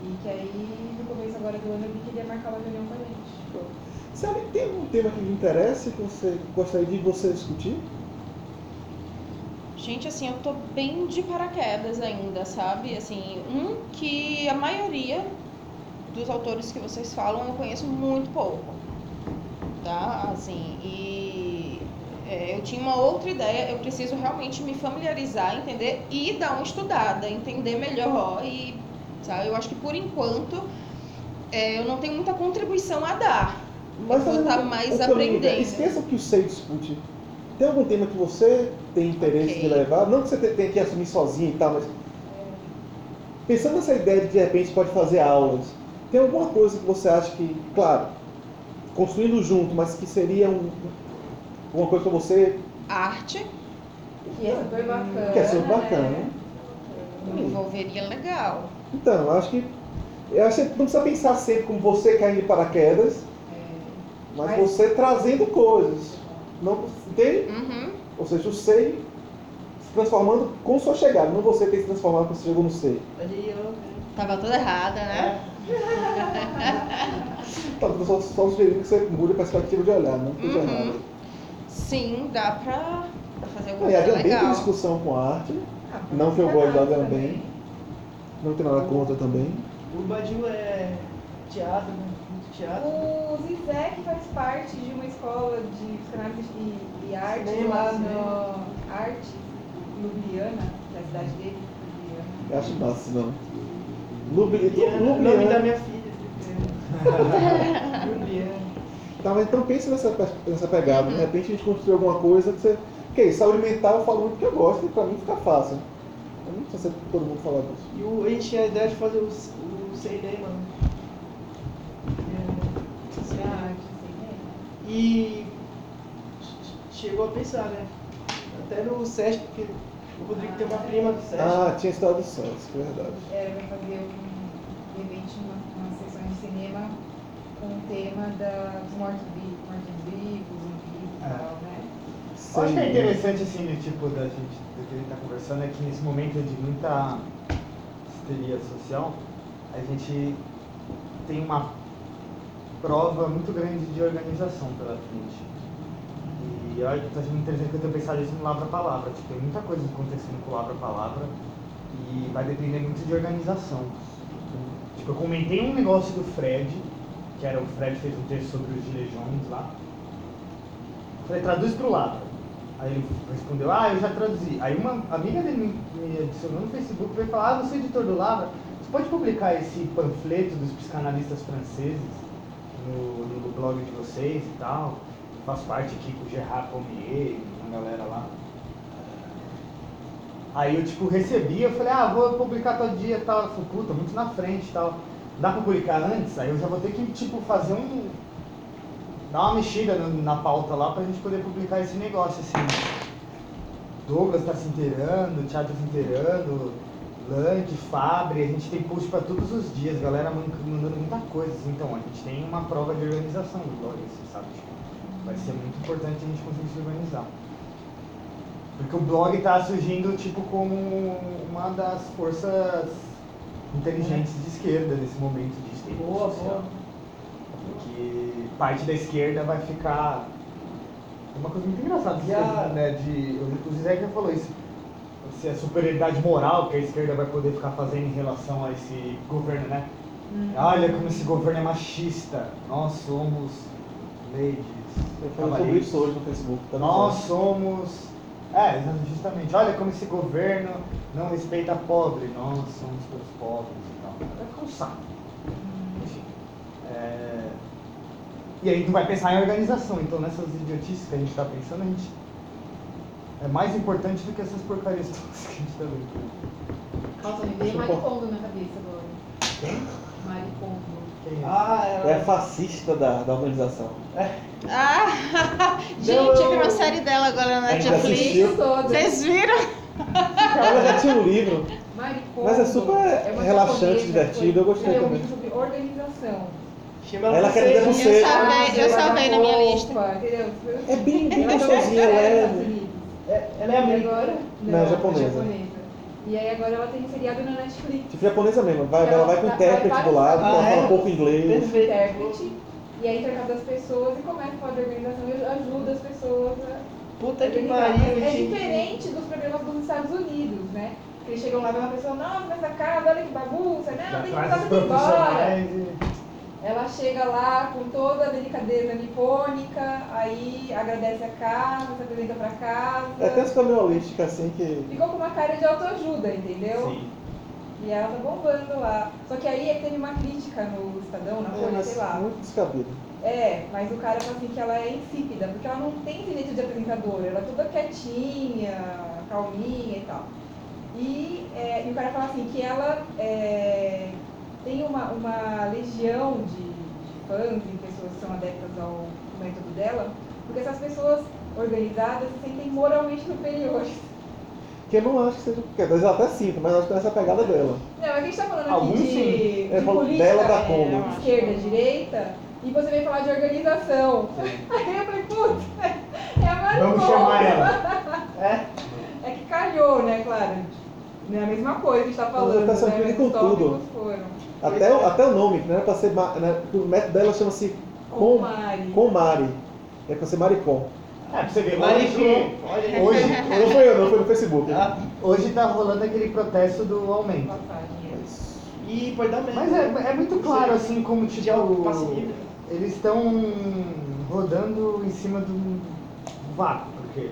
E que aí, no começo agora do ano, eu vi que ele ia marcar uma reunião com a gente. Sabe, tem algum tema que lhe interessa que você gostaria de você discutir? Gente, assim, eu tô bem de paraquedas ainda, sabe? Assim, um que a maioria dos autores que vocês falam eu conheço muito pouco, tá? Assim, e é, eu tinha uma outra ideia, eu preciso realmente me familiarizar, entender e dar uma estudada, entender melhor e, sabe, eu acho que por enquanto é, eu não tenho muita contribuição a dar. eu vou estar mais Ô, Camila, aprendendo. Esqueça que o SEI discute. Tem algum tema que você tem interesse Ok. de levar? Não que você te- tenha que assumir sozinho e tal, mas. Pensando nessa ideia de de repente pode fazer aulas, tem alguma coisa que você acha que, claro, construindo junto, mas que seria um, uma coisa para você Arte Que é super bacana. que é super bacana? né? me envolveria legal. Então, eu acho que. Eu acho que você não precisa pensar sempre como você caindo de paraquedas, mas, Mas- você trazendo coisas. Não, entende? Uhum. Ou seja, o SEI se transformando com sua chegada, não você ter se transformado quando você chegou no SEI. Ali, ó. Tava toda errada, né? (laughs) Tá, eu só, só sugerindo que você mude a perspectiva de olhar, não esteja Uhum. Sim, dá pra, pra fazer alguma E a coisa Gambem tem legal. discussão com a arte, Ah, Não que eu goste da também. Não tem nada contra também. O Badiu é teatro, né? Muito teatro. O Zizek faz parte de uma escola de psicanálise e, e arte Cinema, lá no Arte, Ljubljana, da cidade dele, Ljubljana. Eu acho massa, não. Lubli, Juliana, o nome da minha filha. (laughs) Juliana. Mas então pense nessa, nessa pegada. De repente a gente construir alguma coisa que você. Que é isso, saúde mental eu falo muito porque eu gosto e pra mim fica fácil. Eu não precisa ser todo mundo falar disso. E o, a gente tinha a ideia de fazer o, o CD, mano. É, arte? E chegou a pensar, né? Até no SESC, porque o Rodrigo tem uma prima do SESC. Ah, tinha história do Santos, que é verdade. Era pra fazer um, de repente uma, uma sessão de cinema com o tema da, dos mortos-vivos, mortos-vivos, zumbis e É. tal, né? Eu acho que é interessante, assim, do tipo, da gente, do que a gente tá conversando, é que nesse momento de muita histeria social, a gente tem uma prova muito grande de organização pela frente. E eu acho que tá sendo interessante que eu tenho pensado isso no Lavra Palavra. Tipo, tem muita coisa acontecendo com o Lavra Palavra e vai depender muito de organização. Tipo, eu comentei um negócio do Fred, que era o Fred fez um texto sobre os Gilejones lá. Falei, traduz pro Lavra. Aí ele respondeu, ah, eu já traduzi. Aí uma amiga dele me, adicionou no Facebook e veio falar, ah, você é editor do Lavra, você pode publicar esse panfleto dos psicanalistas franceses no, no blog de vocês e tal? Eu faço parte aqui com o Gerard Pommier, uma galera lá. Aí eu tipo recebi, eu falei, ah, vou publicar todo dia e tal. Ela falou, puta, muito na frente e tal. Dá pra publicar antes? Aí eu já vou ter que, tipo, fazer um. dar uma mexida no- na pauta lá pra gente poder publicar esse negócio, assim. Douglas tá se inteirando, o Thiago tá se inteirando, Lang, Fabre, a gente tem post pra todos os dias, galera man- mandando muita coisa. assim. Então, a gente tem uma prova de organização do blog, assim, sabe? Vai ser muito importante a gente conseguir se organizar. Porque o blog tá surgindo tipo como uma das forças inteligentes de esquerda nesse momento de Boa, social. boa. Porque parte da esquerda vai ficar. É uma coisa muito engraçada, Já- né? De, o Zizek já falou isso. Se a superioridade moral que a esquerda vai poder ficar fazendo em relação a esse governo, né? Olha como esse governo é machista. Nós somos ladies. Eu falei sobre isso hoje no Facebook. Tá Nós site. somos. É, justamente. Olha como esse governo não respeita pobre. Nós somos todos pobres e tal. Ficar um saco. Enfim. É... E aí tu vai pensar em organização. Então nessas idiotices que a gente tá pensando, a gente. É mais importante do que essas porcarias (laughs) todas que a gente tá vendo. Nossa, me veio Mari Kondo na cabeça agora. Quem? Mari É? Ah, ela. É fascista da, da organização. Ah, (laughs) gente, Não, teve uma série dela agora na Netflix. Vocês viram? Ela já tinha um livro. Mari Kondo. Mas é super uma relaxante, japonesa, divertido, eu gostei é um também. livro sobre organização. Chama Ela quer dizer você. Eu salvei, eu salvei na minha lista. É bem, bem Ela é gostosinha, leve. É, ela é amiga. agora? Não, é japonesa. E aí agora ela tem um seriado na Netflix. Tipo japonesa mesmo. Vai, ela vai com Ela intérprete vai do lado, ela Ah, fala é? um pouco inglês. Intérprete, e aí intercambia as pessoas e começa a falar de organização e ajuda as pessoas a Puta que pariu, É diferente dos programas dos Estados Unidos, né? Que eles chegam lá e uma pessoa, nossa, nessa casa, olha que bagunça, não, Já tem que os tudo embora. Ela chega lá com toda a delicadeza nipônica, aí agradece a casa, se apresenta pra casa. É até as caminholísticas assim que. Ficou com uma cara de autoajuda, entendeu? Sim. E ela tá bombando lá. Só que aí é teve uma crítica no Estadão, na É, Folha, sei lá. muito descabido. É, mas o cara fala assim que ela é insípida, porque ela não tem jeito de apresentadora, ela é toda quietinha, calminha e tal. E, é, e o cara fala assim que ela é, tem uma, uma legião de, de fãs e pessoas que são adeptas ao método dela, porque essas pessoas organizadas se sentem moralmente superiores. Que eu não acho que seja. Quer dizer, eu até sinto, mas acho que não é essa pegada dela. Não, a gente tá falando aqui Alguns de, de É, falou política dela da é, esquerda, direita, e você vem falar de organização. (laughs) Aí eu falei, putz, é a Maricô. Vamos chamar ela. É? (laughs) É que calhou, né, claro. Não é a mesma coisa que a gente tá falando, eu né? com tudo. foram. Até, o- até o nome, que não era pra ser. Né, o método dela chama-se Com Com, Mari. É pra ser Maricom. É, pra você ver, hoje, hoje, Não foi eu, não, foi no Facebook. ah, hoje tá rolando aquele protesto do aumento. Passagem, é. Mas- E pode dar mesmo. Mas é, é muito claro, assim, como tipo, eles estão rodando em cima do vácuo, porque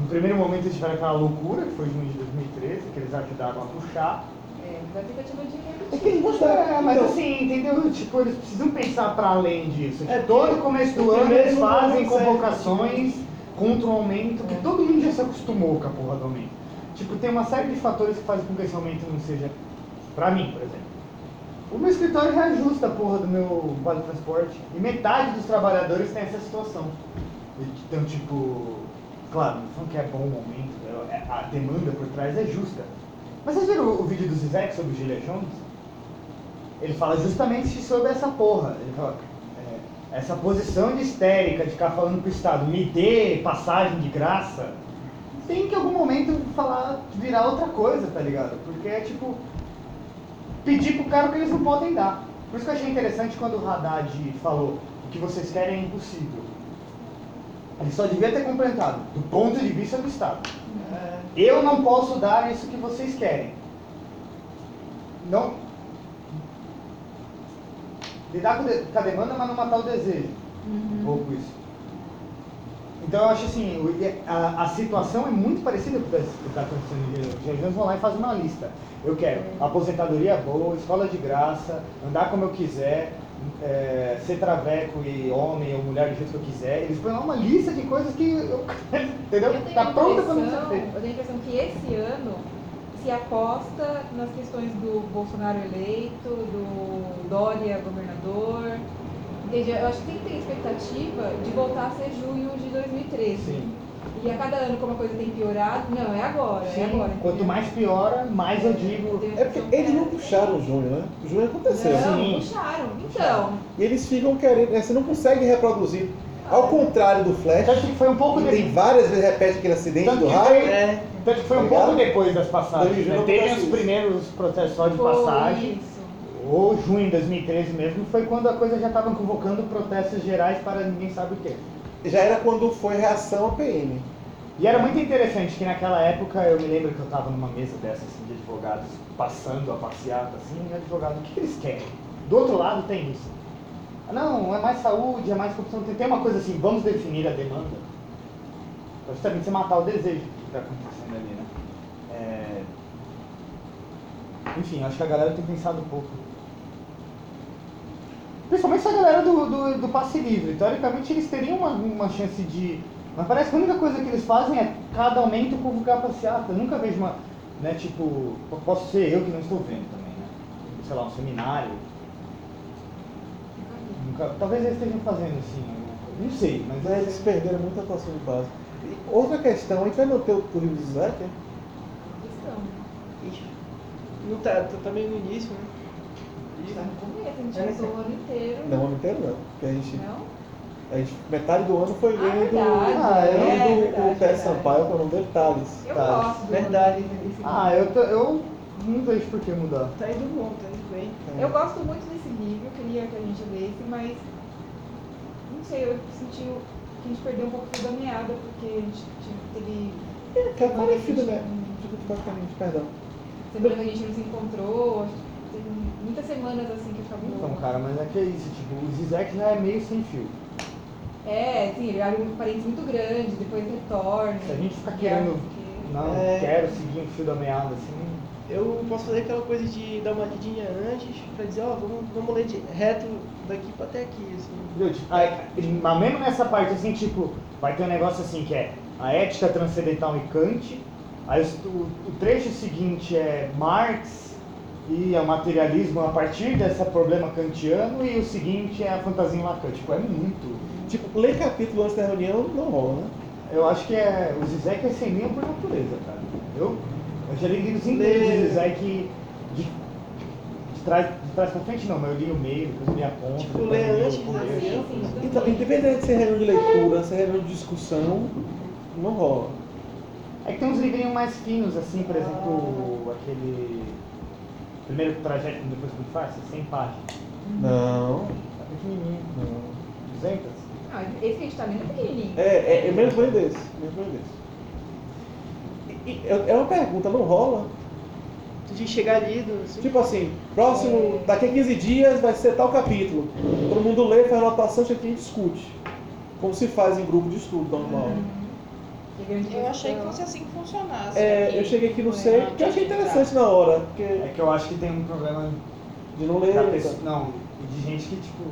no primeiro momento eles tiveram aquela loucura, que foi junho de 2013, que eles ajudaram a puxar. É, da tentativa de É que eles mostraram. É, mas então, assim, entendeu? Tipo, eles precisam pensar pra além disso. É, Tipo, todo começo do ano eles fazem convocações contra o aumento, que É. todo mundo já se acostumou com a porra do aumento. Tipo, tem uma série de fatores que fazem com que esse aumento não seja. Pra mim, por exemplo. O meu escritório reajusta a porra do meu vale transporte. E metade dos trabalhadores tem essa situação. Então, tipo, claro, não que é bom o aumento, é- a demanda por trás é justa. Mas vocês viram o vídeo do Zizek sobre o Gilead Jones? Ele fala justamente sobre essa porra. Ele fala, é, essa posição de histérica de ficar falando pro Estado, me dê passagem de graça, tem que em algum momento falar, virar outra coisa, tá ligado? Porque é tipo, pedir pro cara o que eles não podem dar. Por isso que eu achei interessante quando o Haddad falou, o que vocês querem é impossível. Ele só devia ter complementado, do ponto de vista do Estado. É, Eu não posso dar isso que vocês querem. Não. Lidar com, de- com a demanda, mas não matar o desejo. Um pouco isso. Então eu acho assim, a, a situação é muito parecida com o que está acontecendo. Os regiões vão lá e fazem uma lista. Eu quero aposentadoria boa, escola de graça, andar como eu quiser, é, ser traveco e homem ou mulher do jeito que eu quiser. Eles põem lá uma lista de coisas que eu, (laughs) entendeu? Eu Tá pronta para não ser. Eu tenho a impressão que esse ano se aposta nas questões do Bolsonaro eleito, do Dória governador. Eu acho que tem que ter expectativa de voltar a ser junho de 2013. Sim. E a cada ano, como a coisa tem piorado, não, é agora, é Sim, agora. quanto mais piora, mais eu digo. É porque eles não é. puxaram o junho, né? O junho aconteceu. Não, Sim. puxaram. Então, E eles ficam querendo, né? você não consegue reproduzir. Ao contrário do Flash, Tanto que foi um pouco tem depois. várias vezes repete aquele acidente Tanto do que raio. foi- é, Tanto que foi um Tá pouco ligado? depois das passagens. Né? Teve os isso. primeiros processos só de foi passagem. isso. Ou junho de 2013 mesmo, foi quando a coisa já estava convocando protestos gerais para ninguém sabe o quê. Já era quando foi reação à PM. E era muito interessante que naquela época eu me lembro que eu estava numa mesa dessa assim, de advogados passando a passeata assim, e advogado, o que, eles querem? Do outro lado tem isso. Não, é mais saúde, é mais corrupção. Tem, tem uma coisa assim, vamos definir a demanda. Pra justamente você matar o desejo que está acontecendo ali, né? É... Enfim, acho que a galera tem pensado um pouco. Essa galera do, do, do passe livre. Teoricamente eles teriam uma, uma chance de. Mas parece que a única coisa que eles fazem é cada aumento convocar passeata. Eu nunca vejo uma. Né, tipo, posso ser eu que não estou vendo também, né? Sei lá, um seminário. Nunca, talvez eles estejam fazendo assim. Não sei, mas. Mas eles perderam muita atuação de base. E outra questão, a gente vai manter o livro do Zé, né? Questão. ixi, não tá, tá, tá meio no início, né? Está no começo, a gente É, usou o ano inteiro. Não, o ano inteiro não. Porque a gente, Não? a gente, metade do ano foi Ah, lendo, verdade, ah, é, lendo verdade, o Té verdade. Sampaio, que é o nome dele, Thales. Eu Tá. gosto do Verdade. Ah, eu, tô- eu não vejo por que mudar. Tá indo bom, tá indo bem. Eu gosto muito desse livro, queria que a gente lesse, mas não sei, eu senti que a gente perdeu um pouco da meada, porque a gente teve Que é parecido, né? Pra gente, perdão. semana que a gente não se encontrou, Teve muitas semanas assim que eu ficava Então, cara, mas é que é isso, tipo, o Zizek já é meio sem fio. É, sim, ele abre um parênteses muito grande, depois retorna. Se a gente ficar e querendo- porque- Não, É. quero seguir um fio da meada, assim. Eu posso fazer aquela coisa de dar uma lidinha antes pra dizer, ó, vamos, vamos ler de reto daqui pra até aqui, assim. Entendeu? Tipo, aí, mas mesmo nessa parte, assim, tipo, vai ter um negócio assim que é a ética transcendental em Kant, aí o, o trecho seguinte é Marx e é o materialismo a partir desse problema kantiano, e o seguinte é a fantasia em Lacan. Tipo, é muito. Tipo, ler capítulo antes da reunião não rola, né? Eu acho que é. O Zizek é sem linha por natureza, cara. Eu, eu já li livros inteiros de Zizek de, de, trás, de trás pra frente, não, mas eu li o meio, depois eu li a ponta. Tipo, o antes da começo. Sim, sim, tudo Então, independente de ser reunião de leitura, ser reunião de discussão, não rola. É que tem uns livrinhos mais finos, assim, por exemplo, aquele. Primeiro trajeto depois do farsa, 100 páginas. Não. Tá pequenininho. 200? Ah, esse que a gente tá lendo é pequenininho. É, é, é menos bem desse. Menos bem desse. E- e é é uma pergunta, não rola? De chegar lido, assim. Tipo assim, próximo, daqui a 15 dias vai ser tal capítulo. Todo mundo lê, faz anotação, chega aqui e discute. Como se faz em grupo de estudo normal. Que grande Eu achei que fosse assim que funcionasse. É, aqui. eu cheguei aqui no É, sei, porque eu achei interessante na hora, porque É que eu acho que tem um problema de não ler. pessoa. Não, de gente que, tipo.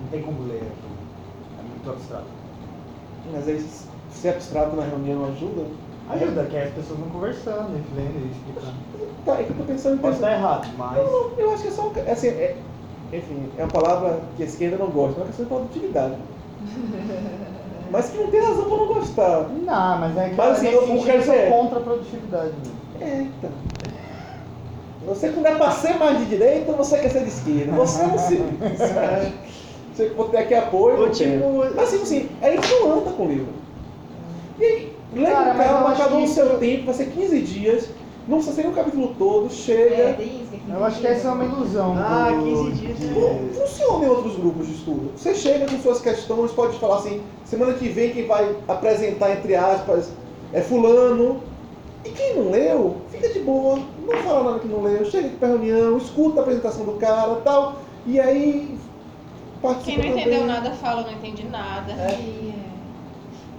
Não tem como ler aquilo. É muito abstrato. Mas aí, ser abstrato na reunião ajuda? Ajuda, que as pessoas vão conversando, lendo e explicando. Tá, é que eu tô pensando em Pode estar errado, mas. Não, eu acho que é só. um- Assim, é, enfim, é uma palavra que a esquerda não gosta, não é questão de produtividade. (laughs) Mas que não tem razão pra não gostar. Não, mas é que Mas, assim, nesse eu- quero dizer- contra a produtividade mesmo. É, então. Você quando é pra ser mais de direita, você quer ser de esquerda. Você não se. (laughs) Você vou ter aqui apoio. Tipo- Mas assim, assim, a gente não anda com o livro. E aí, lê com Cara, eu calma, cada um que seu tempo, vai ser 15 dias. Não precisa ser nem o capítulo todo, É, chega. tem isso, que é Eu acho que essa é uma ilusão. Ah, do- 15 dias, de- Funciona em outros grupos de estudo. Você chega com suas questões, pode falar assim, semana que vem quem vai apresentar, entre aspas, é fulano. E quem não leu, fica de boa, não fala nada que não leu, chega aqui pra reunião, escuta a apresentação do cara e tal, e aí participa Quem não entendeu também. nada fala, não entendi nada. É.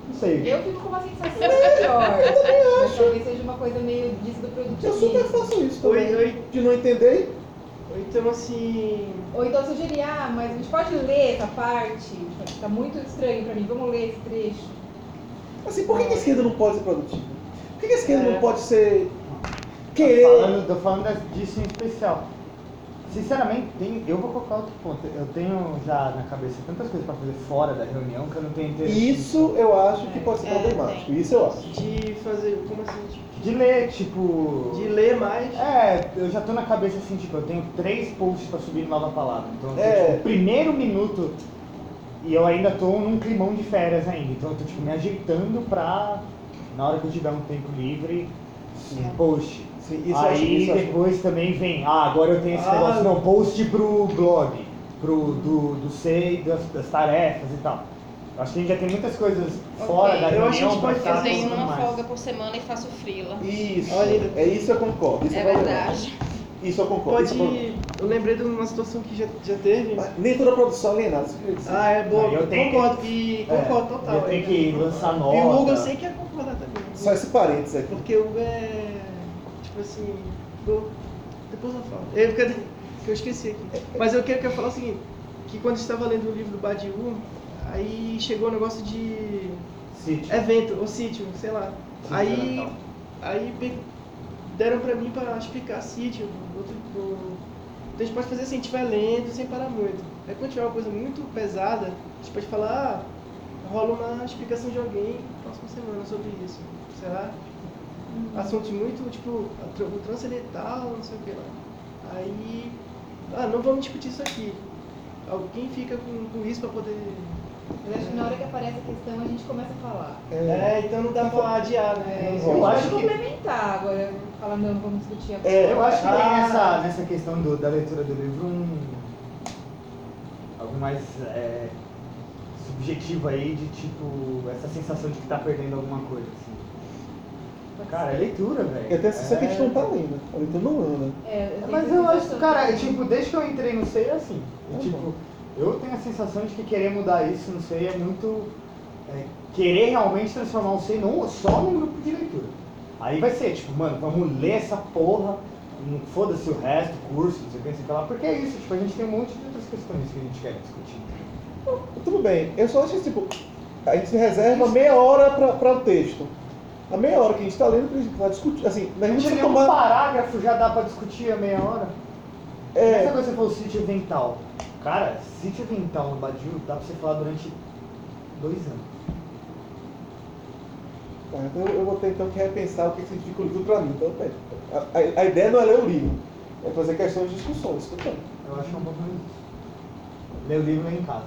Não sei. Eu fico com uma sensação melhor. (laughs) Mas talvez seja uma coisa meio disso do Eu super faço isso Oi, também. oi. De não entender, Ou então assim. Ou então sugerir, ah, mas a gente pode ler essa parte? Tá muito estranho pra mim, vamos ler esse trecho. assim, por que que a esquerda não pode ser produtiva? Por que que a esquerda É. não pode ser... Tô Querer... falando, tô falando disso em especial. Sinceramente, tem, eu vou colocar outro ponto. Eu tenho já na cabeça tantas coisas pra fazer fora da reunião que eu não tenho interesse. Isso eu acho que pode ser É, problemático, isso eu acho. De fazer. Como assim? Tipo, De ler, tipo. de ler mais. É, eu já tô na cabeça assim, tipo, eu tenho três posts pra subir no Nova Palavra. Então, eu tô, É. tipo, primeiro minuto e eu ainda tô num climão de férias ainda. Então eu tô tipo me ajeitando pra, na hora que eu tiver um tempo livre, um post. Sim, isso eu acho- Aí isso eu acho- depois também vem, ah, agora eu tenho esse Ah. negócio, não, post pro blog, pro, do, do SEI, das, das tarefas e tal. Eu acho que a gente já tem muitas coisas fora da eu reunião acho que a gente pode fazer Eu uma mais. folga por semana e faço frila. Isso, Olha, é isso eu concordo. Isso É verdade. Isso eu concordo. isso eu concordo. Pode. Eu lembrei de uma situação que já, já teve. Mas Nem toda produção é que eu queria dizer. Ah, é boa. Aí eu tenho concordo. E É, concordo total. eu tenho é. que lançar E nota. o Hugo eu sei que ia concordar também. Só esse parênteses aqui. Porque o Hugo é. Tipo assim. do- Depois eu falo. Eu, (laughs) que eu esqueci aqui. Mas eu quero, quero falar o seguinte: que quando eu estava lendo o livro do Badiou, aí chegou o negócio de Sítio. evento, ou sítio, sei lá. Sítio aí. Aí deram pra mim pra explicar sítio. Outro, do... Então a gente pode fazer assim, a gente vai lendo sem parar muito. Aí quando tiver uma coisa muito pesada, a gente pode falar, ah, rola uma explicação de alguém próxima semana sobre isso. Será? Assuntos muito, tipo, a o transcendental, não sei o que lá. Aí, ah, não vamos discutir isso aqui. Alguém fica com, com isso pra poder. Eu acho que na hora que aparece a questão a gente começa a falar. É, então não dá pra adiar, né? É, Eu a acho que- complementar agora, falar não, vamos discutir agora. É, Eu acho que tem Ah. nessa, nessa questão do- da leitura do livro um. algo mais é, subjetivo aí de tipo. essa sensação de que tá perdendo alguma coisa. Assim. Cara, é leitura, velho. Eu tenho a sensação que a gente não É. tá lendo. A leitura não anda. É, eu Mas essa eu acho, cara, também. tipo, desde que eu entrei no SEI é assim. Tá tipo, bom. eu tenho a sensação de que querer mudar isso no SEI é muito. é, querer realmente transformar o SEI num, só num grupo de leitura. Aí vai ser, tipo, mano, vamos ler essa porra, não foda-se o resto, curso, não sei o que, não sei o que lá, porque é isso, tipo, a gente tem um monte de outras questões que a gente quer discutir. Tudo bem, eu só acho que tipo, a gente reserva meia hora pra, pra o texto. A meia hora que a gente tá lendo pra gente pra discutir. Assim, a A gente gente lê um tomar. parágrafo já dá pra discutir a meia hora. É. Essa coisa que você falou, sítio vental. Cara, sítio vental no Badiu dá pra você falar durante dois anos. Tá, então eu vou ter então que repensar o que significa o livro pra mim. Então, a, a- a ideia não é ler o livro, é fazer questões de discussões. Tudo bem. Eu acho que é um pouco mais isso. Ler o livro em casa.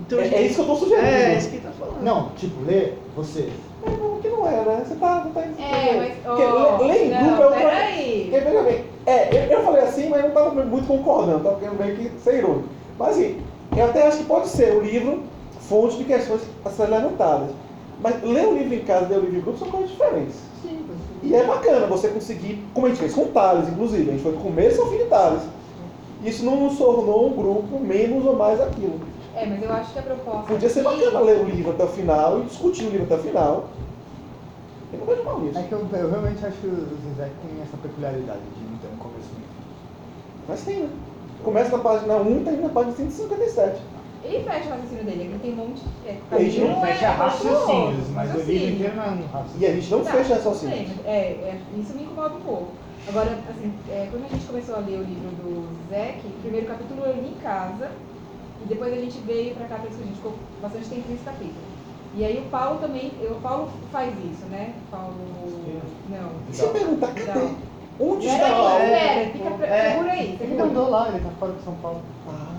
Então, É, gente, é isso que eu tô sugerindo. É, é isso que ele tá falando. Não, tipo, ler você. Não, é, né? Você tá. Não tá É, mas. Em não, grupo é outra. peraí. Porque, veja bem, é, eu, eu falei assim, mas eu não tava muito concordando, tava querendo meio que ser irônico. Mas assim, eu até acho que pode ser o livro fonte de questões a serem levantadas. Mas ler o livro em casa e ler o livro em grupo são coisas diferentes. Sim, E é bacana você conseguir, como a gente fez com Thales, inclusive, a gente foi do começo ao fim de Thales. Isso não nos tornou um grupo menos ou mais aquilo. É, mas eu acho que a proposta. Podia ser bacana ler o livro até o final e discutir o livro até o final. Eu não vejo mal nisso. É que eu, eu realmente acho que o Zizek tem essa peculiaridade de não ter um começo muito. Mas tem, né? Começa na página 1 e termina na página 157. Ele fecha o raciocínio dele, ele tem um monte. É, A gente não caminho é- fecha é raciocínios, mas o livro inteiro não é um raciocínio. E a gente não Tá, fecha tudo raciocínio. bem, É, é, isso me incomoda um pouco. Agora, assim, é, quando a gente começou a ler o livro do Zeke, o primeiro capítulo eu li em casa, e depois a gente veio pra cá pra discutir, a gente ficou bastante tempo nesse capítulo. E aí o Paulo também, o Paulo faz isso, né? Paulo. Não. Se eu perguntar, cadê? Onde está aí, lá? pera, fica pre- É. segura aí. Ele segura. mandou lá, ele tá fora de São Paulo. Ah,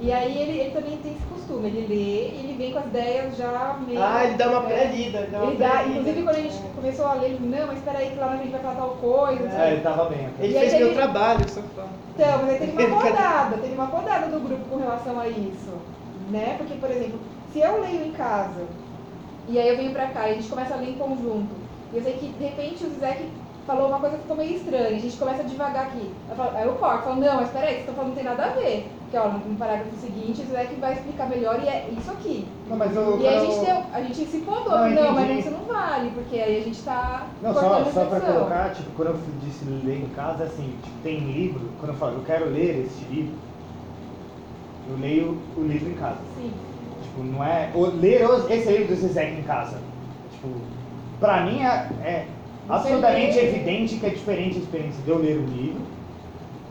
E aí ele, ele também tem esse costume, ele lê e ele vem com as ideias já meio. Ah, ele dá uma né? pré-lida. Ele dá Ele dá, inclusive quando a gente começou a ler, ele não, mas espera aí que lá na frente vai falar tal coisa. É, ele tava bem. Ele E fez meu ele- trabalho, só fala. Então, mas aí teve uma (laughs) rodada, teve uma rodada do grupo com relação a isso. Né? Porque, por exemplo, se eu leio em casa e aí eu venho pra cá e a gente começa a ler em conjunto, e eu sei que de repente o Zizek falou uma coisa que ficou meio estranha, a gente começa a devagar aqui. Eu falo- Aí eu corto, falo, não, mas peraí, vocês estão falando que não tem nada a ver. Porque ó, no parágrafo seguinte o Zizek vai explicar melhor e é isso aqui. Não, mas eu. E aí a eu- gente, deu, a gente se incomodou, Não, não, mas isso não vale, porque aí a gente tá Não, só, a só pra colocar, tipo, quando eu disse ler em casa, assim, tipo, tem livro, quando eu falo, eu quero ler este livro, eu leio o livro em casa. Tipo, não é. ler esse livro do Zizek em casa. Tipo, pra mim é, é absolutamente evidente que é diferente a experiência de eu ler um livro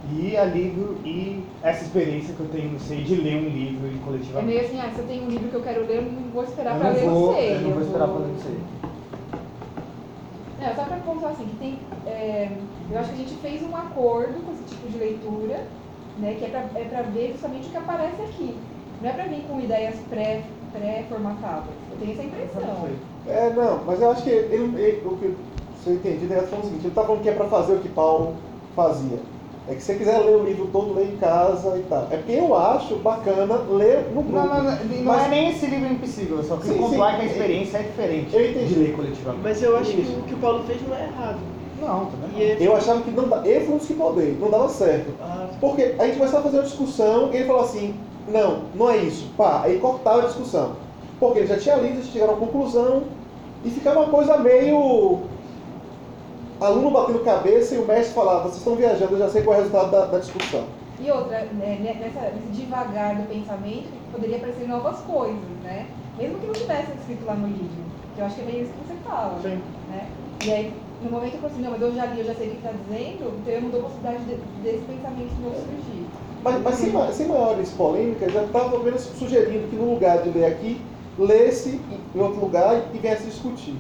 e a livro e essa experiência que eu tenho no SEI de ler um livro e É coletivamente. meio assim, ah, se eu tenho um livro que eu quero ler, eu não vou esperar eu pra não ler vou, no sei. eu não vou esperar pra ler no SEI. Não, só pra pontuar assim, que tem. é, eu acho que a gente fez um acordo com esse tipo de leitura, né? Que é pra, é pra ver justamente o que aparece aqui. Não é pra vir com ideias pré- pré-formatadas. eu tenho essa impressão. É, não, mas eu acho que ele, ele- o que você entendido é falando o seguinte, ele tá falando que é pra fazer o que Paulo fazia. É que se você quiser ler o livro todo, lê em casa e tal. É porque eu acho bacana ler no grupo. Não, não, não, não Mas- é nem esse livro impossível, eu só queria Sim, que a experiência é diferente Eu entendi. de ler coletivamente. Mas eu acho que Isso. o que o Paulo fez não é errado. Não, também não. Ele... Eu achava que não dava. Ele foi um dos que podei, não dava certo. Ah, Porque a gente começava a fazer uma discussão e ele falou assim, não, não é isso, pá, aí cortava a discussão. Porque ele já tinha lido, já chegaram a uma conclusão e ficava uma coisa meio. Aluno batendo cabeça e o mestre falava, vocês estão viajando, eu já sei qual é o resultado da, da discussão. E outra, né, ne- nessa, nesse devagar do pensamento, poderia aparecer novas coisas, né? Mesmo que não tivesse escrito lá no livro. Que eu acho que é bem isso que você fala. Sim. Né? E aí, no momento eu falei assim, não, mas eu já li, eu já sei o que está dizendo, então eu não dou possibilidade de, desse pensamento novo surgir. Mas, mas sem, sem maiores polêmicas, eu estava apenas sugerindo que no lugar de ler aqui, lesse em outro lugar e viesse discutir.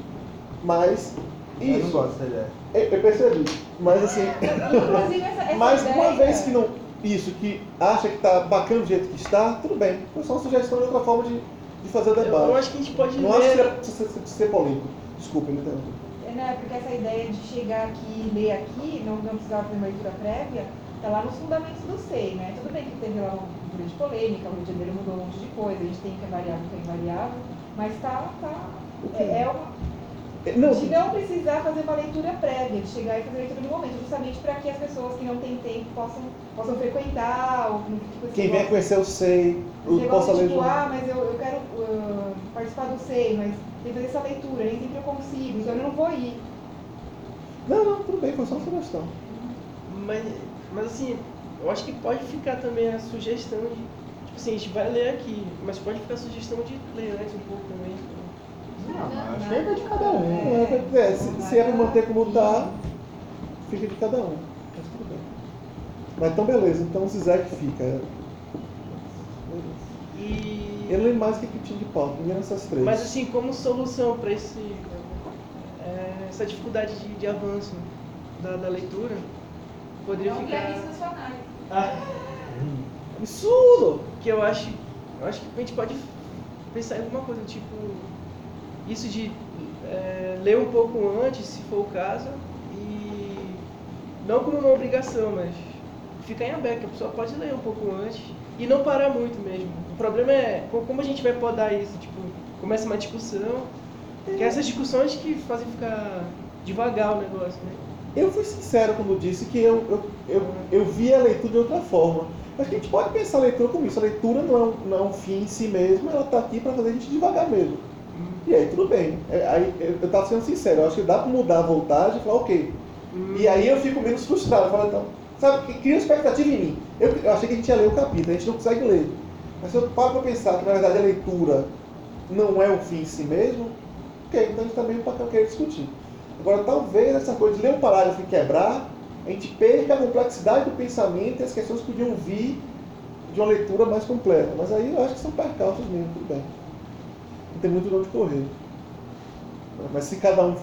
Mas Eu não isso, gosto da ideia. eu, eu percebi. Mas assim. (laughs) Inclusive, essa, essa Mas ideia, uma vez que não. Isso, que acha que tá bacana do jeito que está, tudo bem. Foi só uma sugestão de outra forma de, de fazer debate. eu acho que a gente pode Não acho que ler... precisa ser, polêmico. Desculpa, me interrompi. É, né, porque essa ideia de chegar aqui e ler aqui, não, não precisar fazer uma leitura prévia, tá lá nos fundamentos do SEI, né? Tudo bem que teve lá uma grande polêmica, o Rio de Janeiro mudou um monte de coisa, a gente tem que é variável, que é invariável, mas tá, tá, quê? é, é uma... Não, De não precisar fazer uma leitura prévia, de chegar e fazer a leitura no momento, justamente para que as pessoas que não têm tempo possam, possam frequentar, ou esse quem vem conhecer o SEI, possa ler tipo, ah, mas eu, eu quero ah, participar do SEI, mas tem que fazer essa leitura, nem sempre eu consigo, então eu não vou ir. Não, não, tudo bem, foi só uma sugestão. Mas, mas assim, eu acho que pode ficar também a sugestão de. Tipo assim, a gente vai ler aqui, mas pode ficar a sugestão de ler antes um pouco também. Não, acho que vai de cada um. É, é, se, se é pra manter como tá, fica de cada um. Mas tudo bem. Mas então beleza, então o Zizek fica. é. E. Eu lembro mais que, que tinha de pauta, não eram essas três. Mas assim, como solução para esse é, essa dificuldade de, de avanço da, da leitura, poderia Não ficar. Ah, Absurdo! que eu acho, eu acho que a gente pode pensar em alguma coisa, tipo, isso de é, ler um pouco antes, se for o caso, e não como uma obrigação, mas ficar em aberto, a pessoa pode ler um pouco antes e não parar muito mesmo. O problema é co- como a gente vai podar isso, tipo, começa uma discussão, que é essas discussões que fazem ficar devagar o negócio, né? Eu fui sincero quando disse que eu, eu, eu, eu vi a leitura de outra forma. Que a gente pode pensar a leitura como isso. A leitura não é um, não é um fim em si mesmo, ela está aqui para fazer a gente devagar mesmo. E aí, tudo bem. É, Aí, eu eu tava sendo sincero, eu acho que dá para mudar a voltagem e falar, ok. E aí eu fico menos frustrado. Eu falo, então, sabe, cria expectativa em mim. Eu, eu achei que a gente ia ler o capítulo, a gente não consegue ler. Mas se eu paro para pensar que na verdade a leitura não é um fim em si mesmo, ok, então a gente também é um papel que eu queria discutir. Agora, talvez essa coisa de ler um parágrafo e quebrar, a gente perca a complexidade do pensamento e as questões podiam vir de uma leitura mais completa. Mas aí eu acho que são percalços mesmo, tudo bem. Não tem muito de onde correr. Mas se cada um.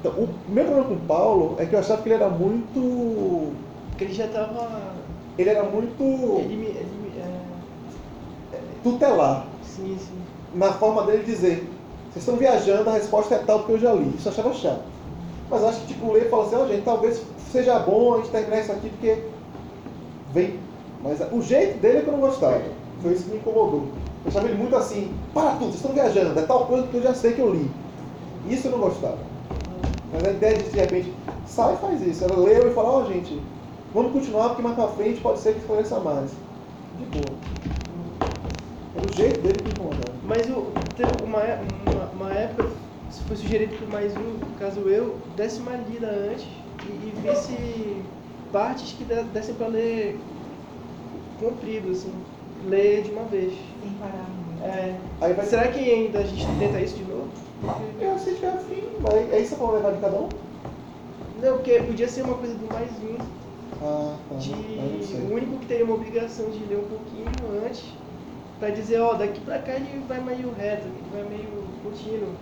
Então, o meu problema com o Paulo é que eu achava que ele era muito. Porque ele já tava. Ele era muito Ele me. Ele me é, tutelar sim, sim. na forma dele dizer: vocês estão viajando, a resposta é tal porque eu já li. Isso eu achava chato. Mas eu acho que tipo, ler e falar assim: ó, gente, talvez seja bom a gente terminar isso aqui porque vem. Mas o jeito dele é que eu não gostava. Foi isso que me incomodou. Eu achava ele muito assim: para tudo, vocês estão viajando, é tal coisa que eu já sei que eu li. Isso eu não gostava. Mas a ideia de de repente, sai e faz isso. Ela leu e falou: ó, gente, vamos continuar porque mais pra frente pode ser que esclareça mais. De boa. Era o jeito dele que me incomodava. Mas o, teve uma, uma, uma época, se foi sugerido por mais um, no caso eu, desse uma lida antes e, e visse partes que de- dessem pra ler comprido, assim, ler de uma vez. Sem parar muito. É, Aí vai será que ainda a gente tenta isso de novo? Porque- Eu sei que é afim, mas é isso que você levar de cada um? não, porque podia ser uma coisa do mais um, Ah, tá. de o único que teria uma obrigação de ler um pouquinho antes, pra dizer, ó, daqui pra cá ele vai meio reto, ele vai meio contínuo.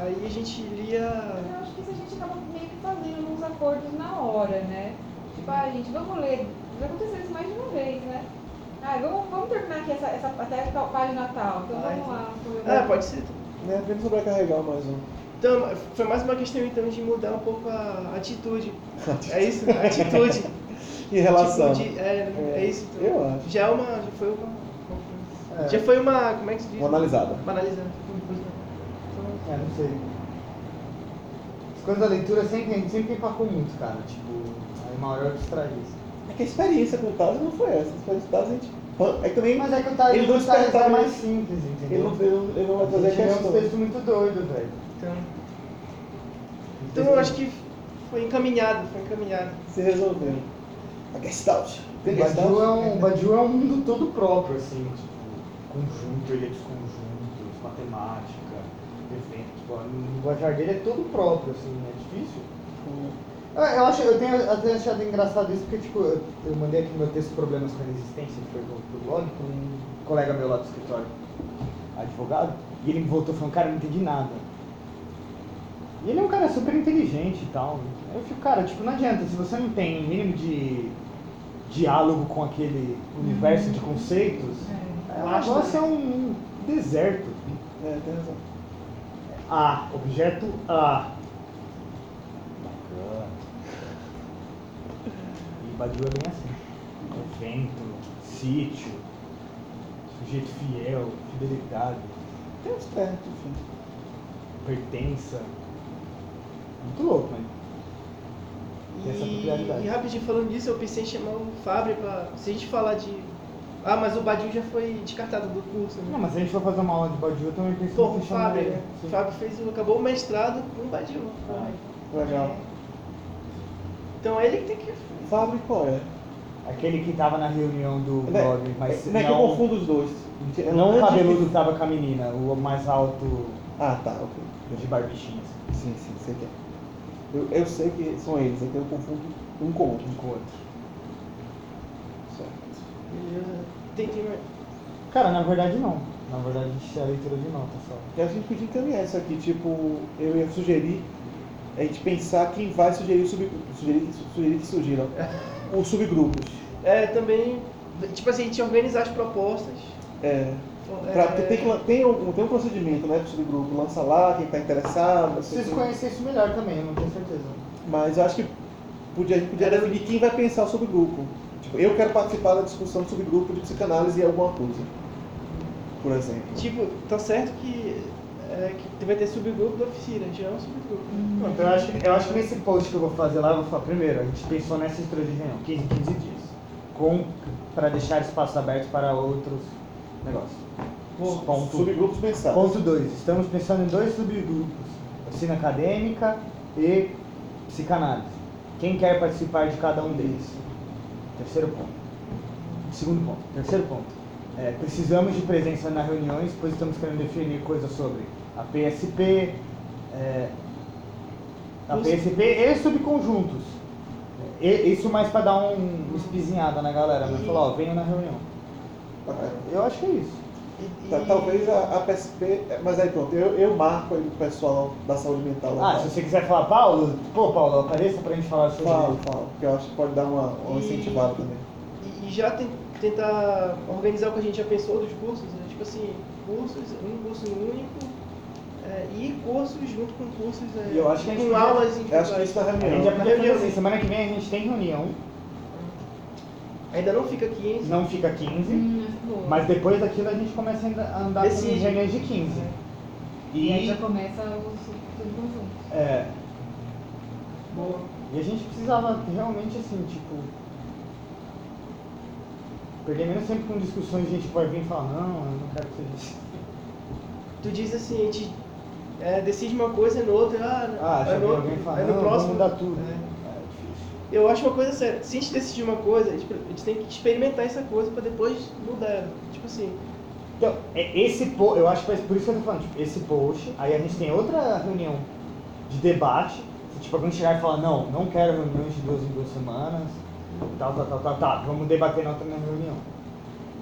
Aí a gente lia. Eu acho que isso a gente acaba meio que fazendo uns acordos na hora, né? Tipo, ah, gente, vamos ler. Já aconteceu isso mais de uma vez, né? Ah, vamos, vamos terminar aqui essa, essa até a página tal. Então Ah, vamos lá. Ah, pode ser. Né, não sobrecarregar mais um. Então, foi mais uma questão então de mudar um pouco a atitude. (laughs) É isso? A atitude. (laughs) Em relação. Tipo de- é, é isso. Então. Eu acho. Já é uma. Já foi uma. uma- É. Já foi uma. Como é que se diz? Uma analisada. Uma analisada. É, não sei. As coisas da leitura sempre, a gente sempre empacou muito, cara. Tipo, aí uma hora eu distraí. assim. É que a experiência com o Taz não foi essa. A experiência com o Taz a gente. É que também. Mas é que o Tales Ele não o Tales despertava é mais isso. simples, Ele entendeu? não, ele não, ele não vai A trazer gente lê uns questão. textos muito doido, velho. Então, então eu acho que foi encaminhado, foi encaminhado. Se resolveu. A Gestalt. Tem? Badiou é, um, Badiou é um mundo todo próprio, assim, tipo, conjunto, ilhas conjuntos, matemática, evento. Tipo, o linguajar dele é todo próprio, assim, é difícil. Eu, eu acho, eu tenho até achado engraçado isso, porque, tipo, eu, eu mandei aqui meu texto Problemas com a Resistência, que foi pro, pro blog, pra um colega meu lá do escritório, advogado, e ele me voltou falando, cara, eu não entendi nada. E ele é um cara super inteligente e tal. Eu fico, cara, tipo, não adianta, se você não tem um mínimo de diálogo com aquele universo de conceitos, É. é, o negócio é um deserto. É, tem razão. A, objeto A. Bacana. E Badiou é bem assim. Evento, sítio, sujeito fiel, fidelidade, Tem uns termos, enfim. pertença. Muito louco, né? Tem essa E, e rapidinho falando disso, eu pensei em chamar o Fábio pra. Se a gente falar de. Ah, mas o Badil já foi descartado do curso, né? Não, mas se a gente for fazer uma aula de Badiu, eu também penso Pô, o em chamar Fábio, ele. O Fábio fez o, acabou o mestrado com o Badil. Ah. Legal. Então ele que tem que. Fábio qual é? Aquele que tava na reunião do Não é- blog, mas não é que eu não, confundo os dois. Eu não o cabeludo que tava com a menina, o mais alto Ah, tá, ok. de barbichinhas. Sim, sim, sei que é. Eu, eu sei que são eles, é que eu confundo um com o outro. Um com o outro. Certo. Beleza. Cara, na verdade não. Na verdade a gente é a leitura de nota só. E a gente podia encaminhar isso aqui, tipo, eu ia sugerir a gente pensar quem vai sugerir o subgrupo. Sugerir, que- sugerir que surgiram (laughs) os subgrupos. É, também. Tipo assim, a gente organizar as propostas. É, É, pra, porque tem, tem, um, tem um procedimento, né, pro subgrupo. Lança lá, quem tá interessado. Preciso conhecer isso melhor também, eu não tenho certeza. Mas eu acho que podia, a gente podia definir quem vai pensar o subgrupo. Tipo, eu quero participar da discussão do subgrupo de psicanálise e alguma coisa. Por exemplo. Tipo, tá certo que, é, que vai ter subgrupo da oficina, já é um subgrupo. Pronto, eu acho, que- eu acho que nesse post que eu vou fazer lá, eu vou falar, primeiro, a gente pensou nessa estrutura de reunião, 15 em 15 dias, com, para deixar espaços abertos para outros negócios. Ponto. Subgrupos pensados. Ponto 2. Estamos pensando em dois subgrupos: oficina acadêmica e psicanálise. Quem quer participar de cada um deles? Terceiro ponto. Segundo ponto. Terceiro ponto. É, precisamos de presença nas reuniões, pois estamos querendo definir coisas sobre a PSP, é, a PSP e subconjuntos. E, isso mais para dar um, uma espizinhada na galera, mas falar, ó, venham na reunião. Bacana. Eu acho que é isso. E- Tá, Talvez a, a PSP, mas aí pronto, eu, eu marco aí o pessoal da saúde mental lá. Ah, se você quiser falar, Paulo, pô, Paulo, apareça pra gente falar sobre Falo, isso. falo, porque eu acho que pode dar uma, uma incentivada também. E, e já ten- tentar organizar o que a gente já pensou dos cursos, né? tipo assim, cursos, um curso único é, e cursos junto com cursos é, E eu acho que a gente com aulas Eu acho que individuais. isso na A gente reunião. já fazer assim, semana que vem a gente tem reunião, Ainda não fica 15. não fica 15, Hum, boa. mas depois daquilo a gente começa a andar- andar com de 15. E aí E, já começa o tudo conjunto. é, Boa. e a gente precisava realmente assim, tipo. Perder menos tempo com discussões a gente pode vir e falar, não, eu não quero que seja assim. Tu diz assim, a gente é, decide uma coisa e no outro, ah, Ah, aí já no, vem alguém fala, aí não, no vamos próximo. mudar tudo. É. Eu acho uma coisa séria. Se a gente decidir uma coisa, a gente, a gente tem que experimentar essa coisa pra depois mudar. Tipo assim, Então, é- esse po- eu acho que é por isso que eu tô falando, tipo, esse post, aí a gente tem outra reunião de debate, se, tipo, alguém chegar e falar, não, não quero reuniões de duas em duas semanas, tal, tal, tal, tal, tá, vamos debater na outra reunião.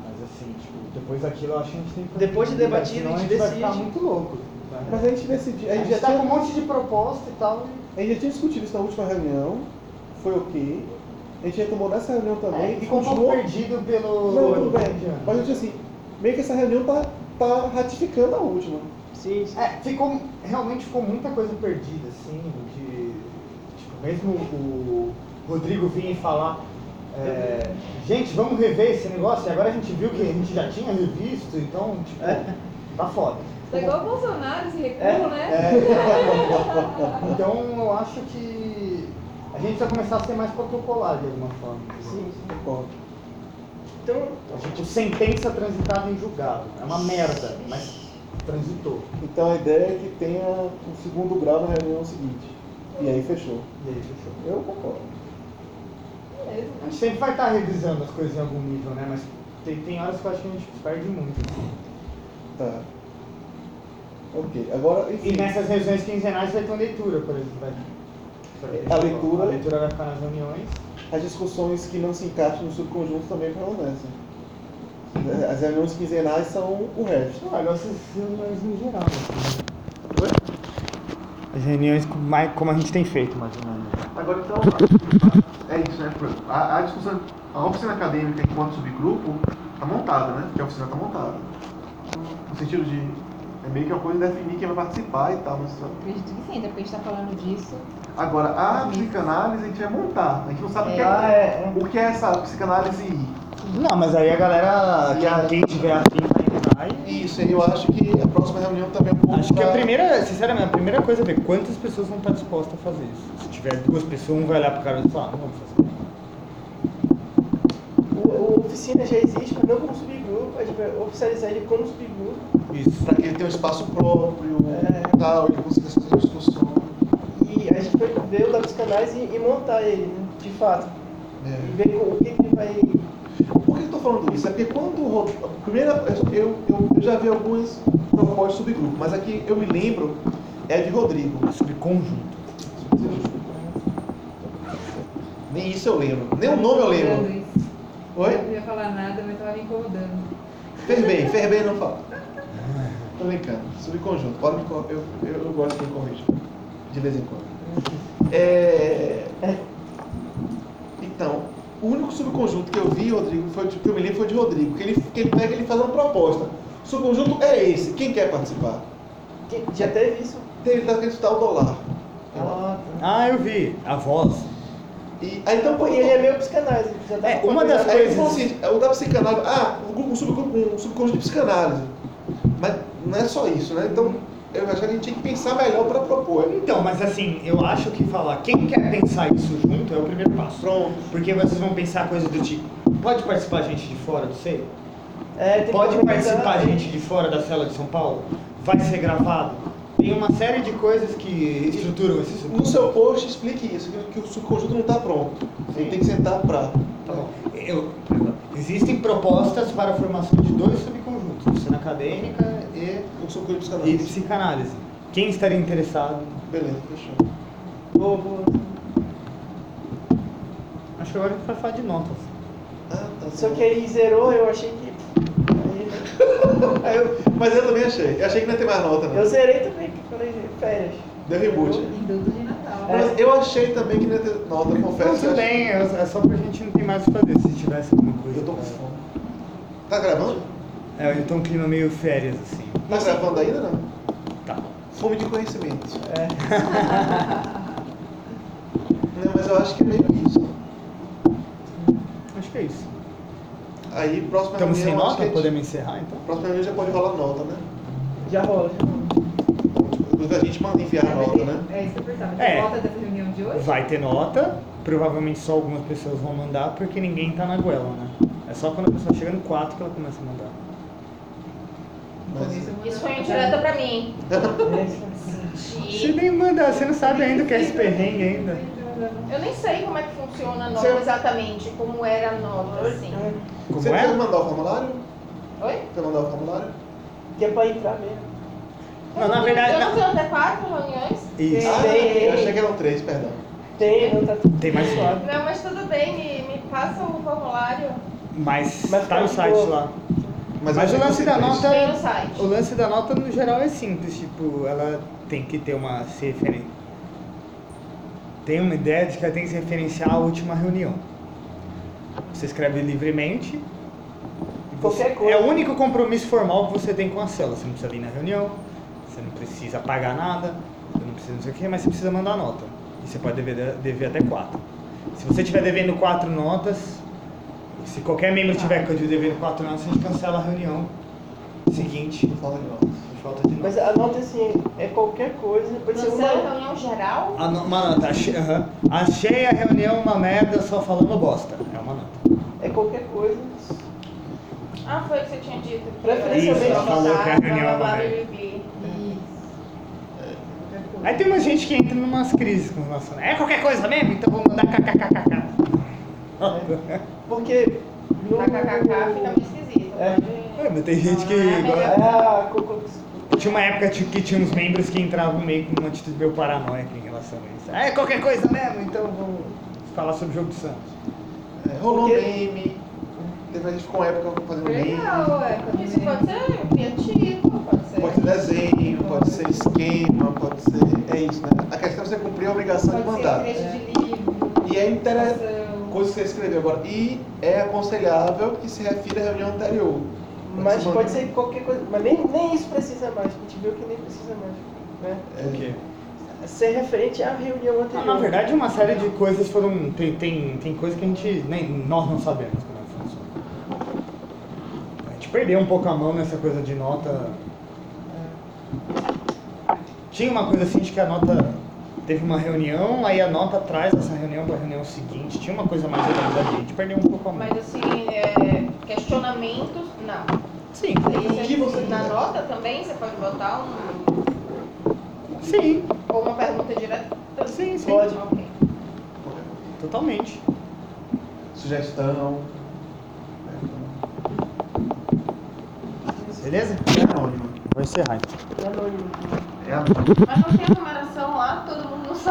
Mas assim, tipo, depois daquilo eu acho que a gente tem que Depois de debate, debatido, senão a gente vai ficar decide. muito louco. né? Mas a gente decidiu, a a gente, gente já tá com um tinha, monte de proposta e tal. a gente já tinha discutido isso na última reunião, foi ok. A gente retomou nessa reunião também É, e ficou um pouco continuou. perdido pelo. Não, tudo bem. Mas eu disse assim, meio que essa reunião tá, tá ratificando a última. sim, sim. É, ficou, realmente ficou muita coisa perdida, assim, de, tipo, mesmo o Rodrigo vinha e falar, é, gente, vamos rever esse negócio, e agora a gente viu que a gente já tinha revisto, então, tipo, É. tá foda. Tá igual o Bolsonaro, esse recuo, É, né? É. (laughs) então, eu acho que a gente vai começar a ser mais protocolar de alguma forma. sim. Concordo. Então, A gente, sentença transitada em julgado, é uma merda, mas transitou. Então a ideia é que tenha um segundo grau na reunião seguinte. E aí fechou. E aí, fechou. Eu concordo. Beleza. A gente sempre vai estar revisando as coisas em algum nível, né? Mas tem, tem horas que eu acho que a gente perde muito. assim. Tá. Ok, agora, enfim. E nessas reuniões quinzenais vai ter leitura, por exemplo. Vai... A leitura- A leitura vai ficar nas reuniões. As discussões que não se encaixam no subconjunto também permanecem. As reuniões quinzenais são o resto. Ah, essas reuniões em geral. Assim. As reuniões como a gente tem feito, mais ou menos. Agora então, (coughs) é isso, né? A, a discussão, a oficina acadêmica enquanto subgrupo está montada, né? Que a oficina está montada. No sentido de, é meio que uma coisa de definir quem vai participar e tal. Mas, Acredito que sim, até porque a gente tá falando disso. agora, a psicanálise a gente vai montar. A gente não sabe o, que é, Ah, é, o que é essa psicanálise I. Não, mas aí a galera, quem, quem tiver afim vai entrar e Isso, eu acho que a próxima reunião também é um pouco Acho que a primeira, sinceramente, a primeira coisa é ver quantas pessoas vão estar dispostas a fazer isso. Se tiver duas pessoas, um vai olhar pro cara e falar, ah, não vamos fazer. O, o oficina já existe, mas não como subgrupo. A gente vai oficializar ele como subgrupo. Isso. Para que ele tenha um espaço próprio, É. tal, ele consiga fazer discussões. E a gente vai ver o da psicanálise e, e montar ele, né, de fato. É. E ver o que, que ele vai. Por que eu tô falando isso? É porque quando o Ro- a primeira eu, eu, eu já vi algumas propostas de subgrupo, mas aqui eu me lembro é de Rodrigo. Subconjunto. Nem isso eu lembro. Nem o nome eu lembro. Eu Oi? não ia falar nada, mas tava me incomodando. Fez bem, fez bem não fala. Tô brincando. Subconjunto. Pode me cor- eu, eu, eu gosto de corrigir. De vez em quando. É... Então, o único subconjunto que eu vi, Rodrigo, foi que eu me lembro foi de Rodrigo. Que ele, que ele pega e ele faz uma proposta. O subconjunto é esse. Quem quer participar? que- Já teve isso? Ele tá querendo estudar o dólar. Ah, tá. Ah, eu vi. A voz. E, aí, então, E ele é meio psicanálise. Dá É, uma das ele coisas- assim, o da psicanálise, ah, um, grupo- um, subgrupo- um subconjunto de psicanálise. Mas não é só isso, né? Então, eu acho que a gente tinha que pensar melhor para propor. Então, mas assim, eu acho que falar quem quer pensar isso junto é o primeiro passo. Pronto. Porque vocês vão pensar coisas do tipo, pode participar gente de fora do SEI? É, tem que Pode participar gente de fora da cela de São Paulo? Vai ser gravado? Tem uma série de coisas que estruturam esse No subconjunto. seu post, explique isso, que, o subconjunto não está pronto. Ele tem que sentar para. Tá bom. Eu, existem propostas para a formação de dois subconjuntos, oficina acadêmica e, Um subconjunto de e psicanálise. psicanálise. Quem estaria interessado? Beleza, fechou. Boa, boa. Acho que agora a gente vai falar de notas. Ah, tá. Só que aí zerou, eu achei que. aí- (laughs) Aí eu- mas eu também achei. Eu achei que não ia ter mais nota, não. Eu zerei também, férias. Deu reboot. De Natal. Mas eu achei também que não ia ter nota, eu confesso. Tudo bem, é é só pra gente não ter mais o que fazer, se tivesse alguma coisa. Eu tô com fome. Tá gravando? É, eu tô um clima meio férias, assim. Tá gravando ainda não? Tá. Fome de conhecimento. É. (laughs) Não, mas eu acho que é meio isso. Acho que é isso. Aí, próxima Estamos sem reunião, nota? Podemos encerrar, então? Próxima reunião já pode rolar nota, né? Já rola, já rola. Inclusive a gente manda enviar a nota, né? É isso que eu perguntava. É. Tem volta dessa reunião de hoje? Vai ter nota, provavelmente só algumas pessoas vão mandar, porque ninguém tá na goela, né? É só quando a pessoa chega no 4 que ela começa a mandar. Isso foi um indireta pra mim. Você nem manda, você não sabe ainda o que é esse perrengue ainda. Eu nem sei como é que funciona a nota Você- exatamente, como era a nota, assim. Como Você quer é? mandar o formulário? Oi? Quer mandar o formulário? Que é pra entrar mesmo. Não, na verdade, Eu não tenho até quatro reuniões. Isso. Ah, eu achei que eram três, perdão. Tem, não tá tudo Tem mais suave. Não, mas tudo bem, me, me passa o formulário. Mas, Mas tá no tá site lá. Mas, Mas o lance da nota- Tem no site. O lance da nota no geral é simples, tipo, ela tem que ter uma se referen... Tem uma ideia de que ela tem que se referenciar à última reunião. Você escreve livremente. você- Qualquer coisa. É o único compromisso formal que você tem com a célula. Você não precisa vir na reunião, precisa pagar nada, você não precisa não sei o que, mas você precisa mandar nota. E você pode dever, dever até quatro. Se você estiver devendo quatro notas, se qualquer membro tiver devendo quatro notas, a gente cancela a reunião seguinte. Fala de nota. Por falta de nota. Mas a nota assim, é qualquer coisa, pode ser uma. reunião geral? A no- uma nota, achei, achei a reunião uma merda só falando bosta. É uma nota. É qualquer coisa. Ah, foi o que você tinha dito. Preferencialmente. Isso, ela falou que a reunião é uma merda. merda. Isso. Qualquer coisa. Aí tem uma gente que entra em umas crises com relação. É qualquer coisa mesmo? Então vou mandar kkkk. (laughs) Porque. No... KKK fica meio esquisito. É. pode- É, mas tem gente que. É. É a. co- co- Tinha uma época que tinha uns membros que entravam meio com uma atitude meio paranoica em relação a isso. É qualquer coisa mesmo, então vou falar sobre o jogo do Santos. É, rolou Porque- meme. Teve a gente ficou uma época fazendo meme. Legal, é. Isso pode ser criativo, pode ser. Pode ser desenho, pode ser esquema, pode ser. É isso, né? A questão é você cumprir a obrigação de Pode ser mandar. trecho de livro. E é interessante. Coisa que você escreveu agora. E é aconselhável que se refira à reunião anterior. Mas pode manda- ser qualquer coisa. Mas nem, nem isso precisa mais. A gente viu que nem precisa mais. Né? É, O quê? Ser referente à reunião anterior. Na verdade, uma série de coisas foram. Tem, tem, tem coisa que a gente nem nós não sabemos como é que funciona. A gente perdeu um pouco a mão nessa coisa de nota. Tinha uma coisa assim de que a nota teve uma reunião, aí a nota traz essa reunião para a reunião seguinte. Tinha uma coisa mais organizada, a gente perdeu um pouco a mão. Mas assim, é, questionamentos, não. Sim, Aí, que você na quiser. nota também você pode botar um, sim, ou uma pergunta direta. sim, sim. Pode. Ok. Totalmente. Sugestão. Beleza? É anônimo vou encerrar então. É a noite. É a noite. Mas não tem aglomeração lá, todo mundo.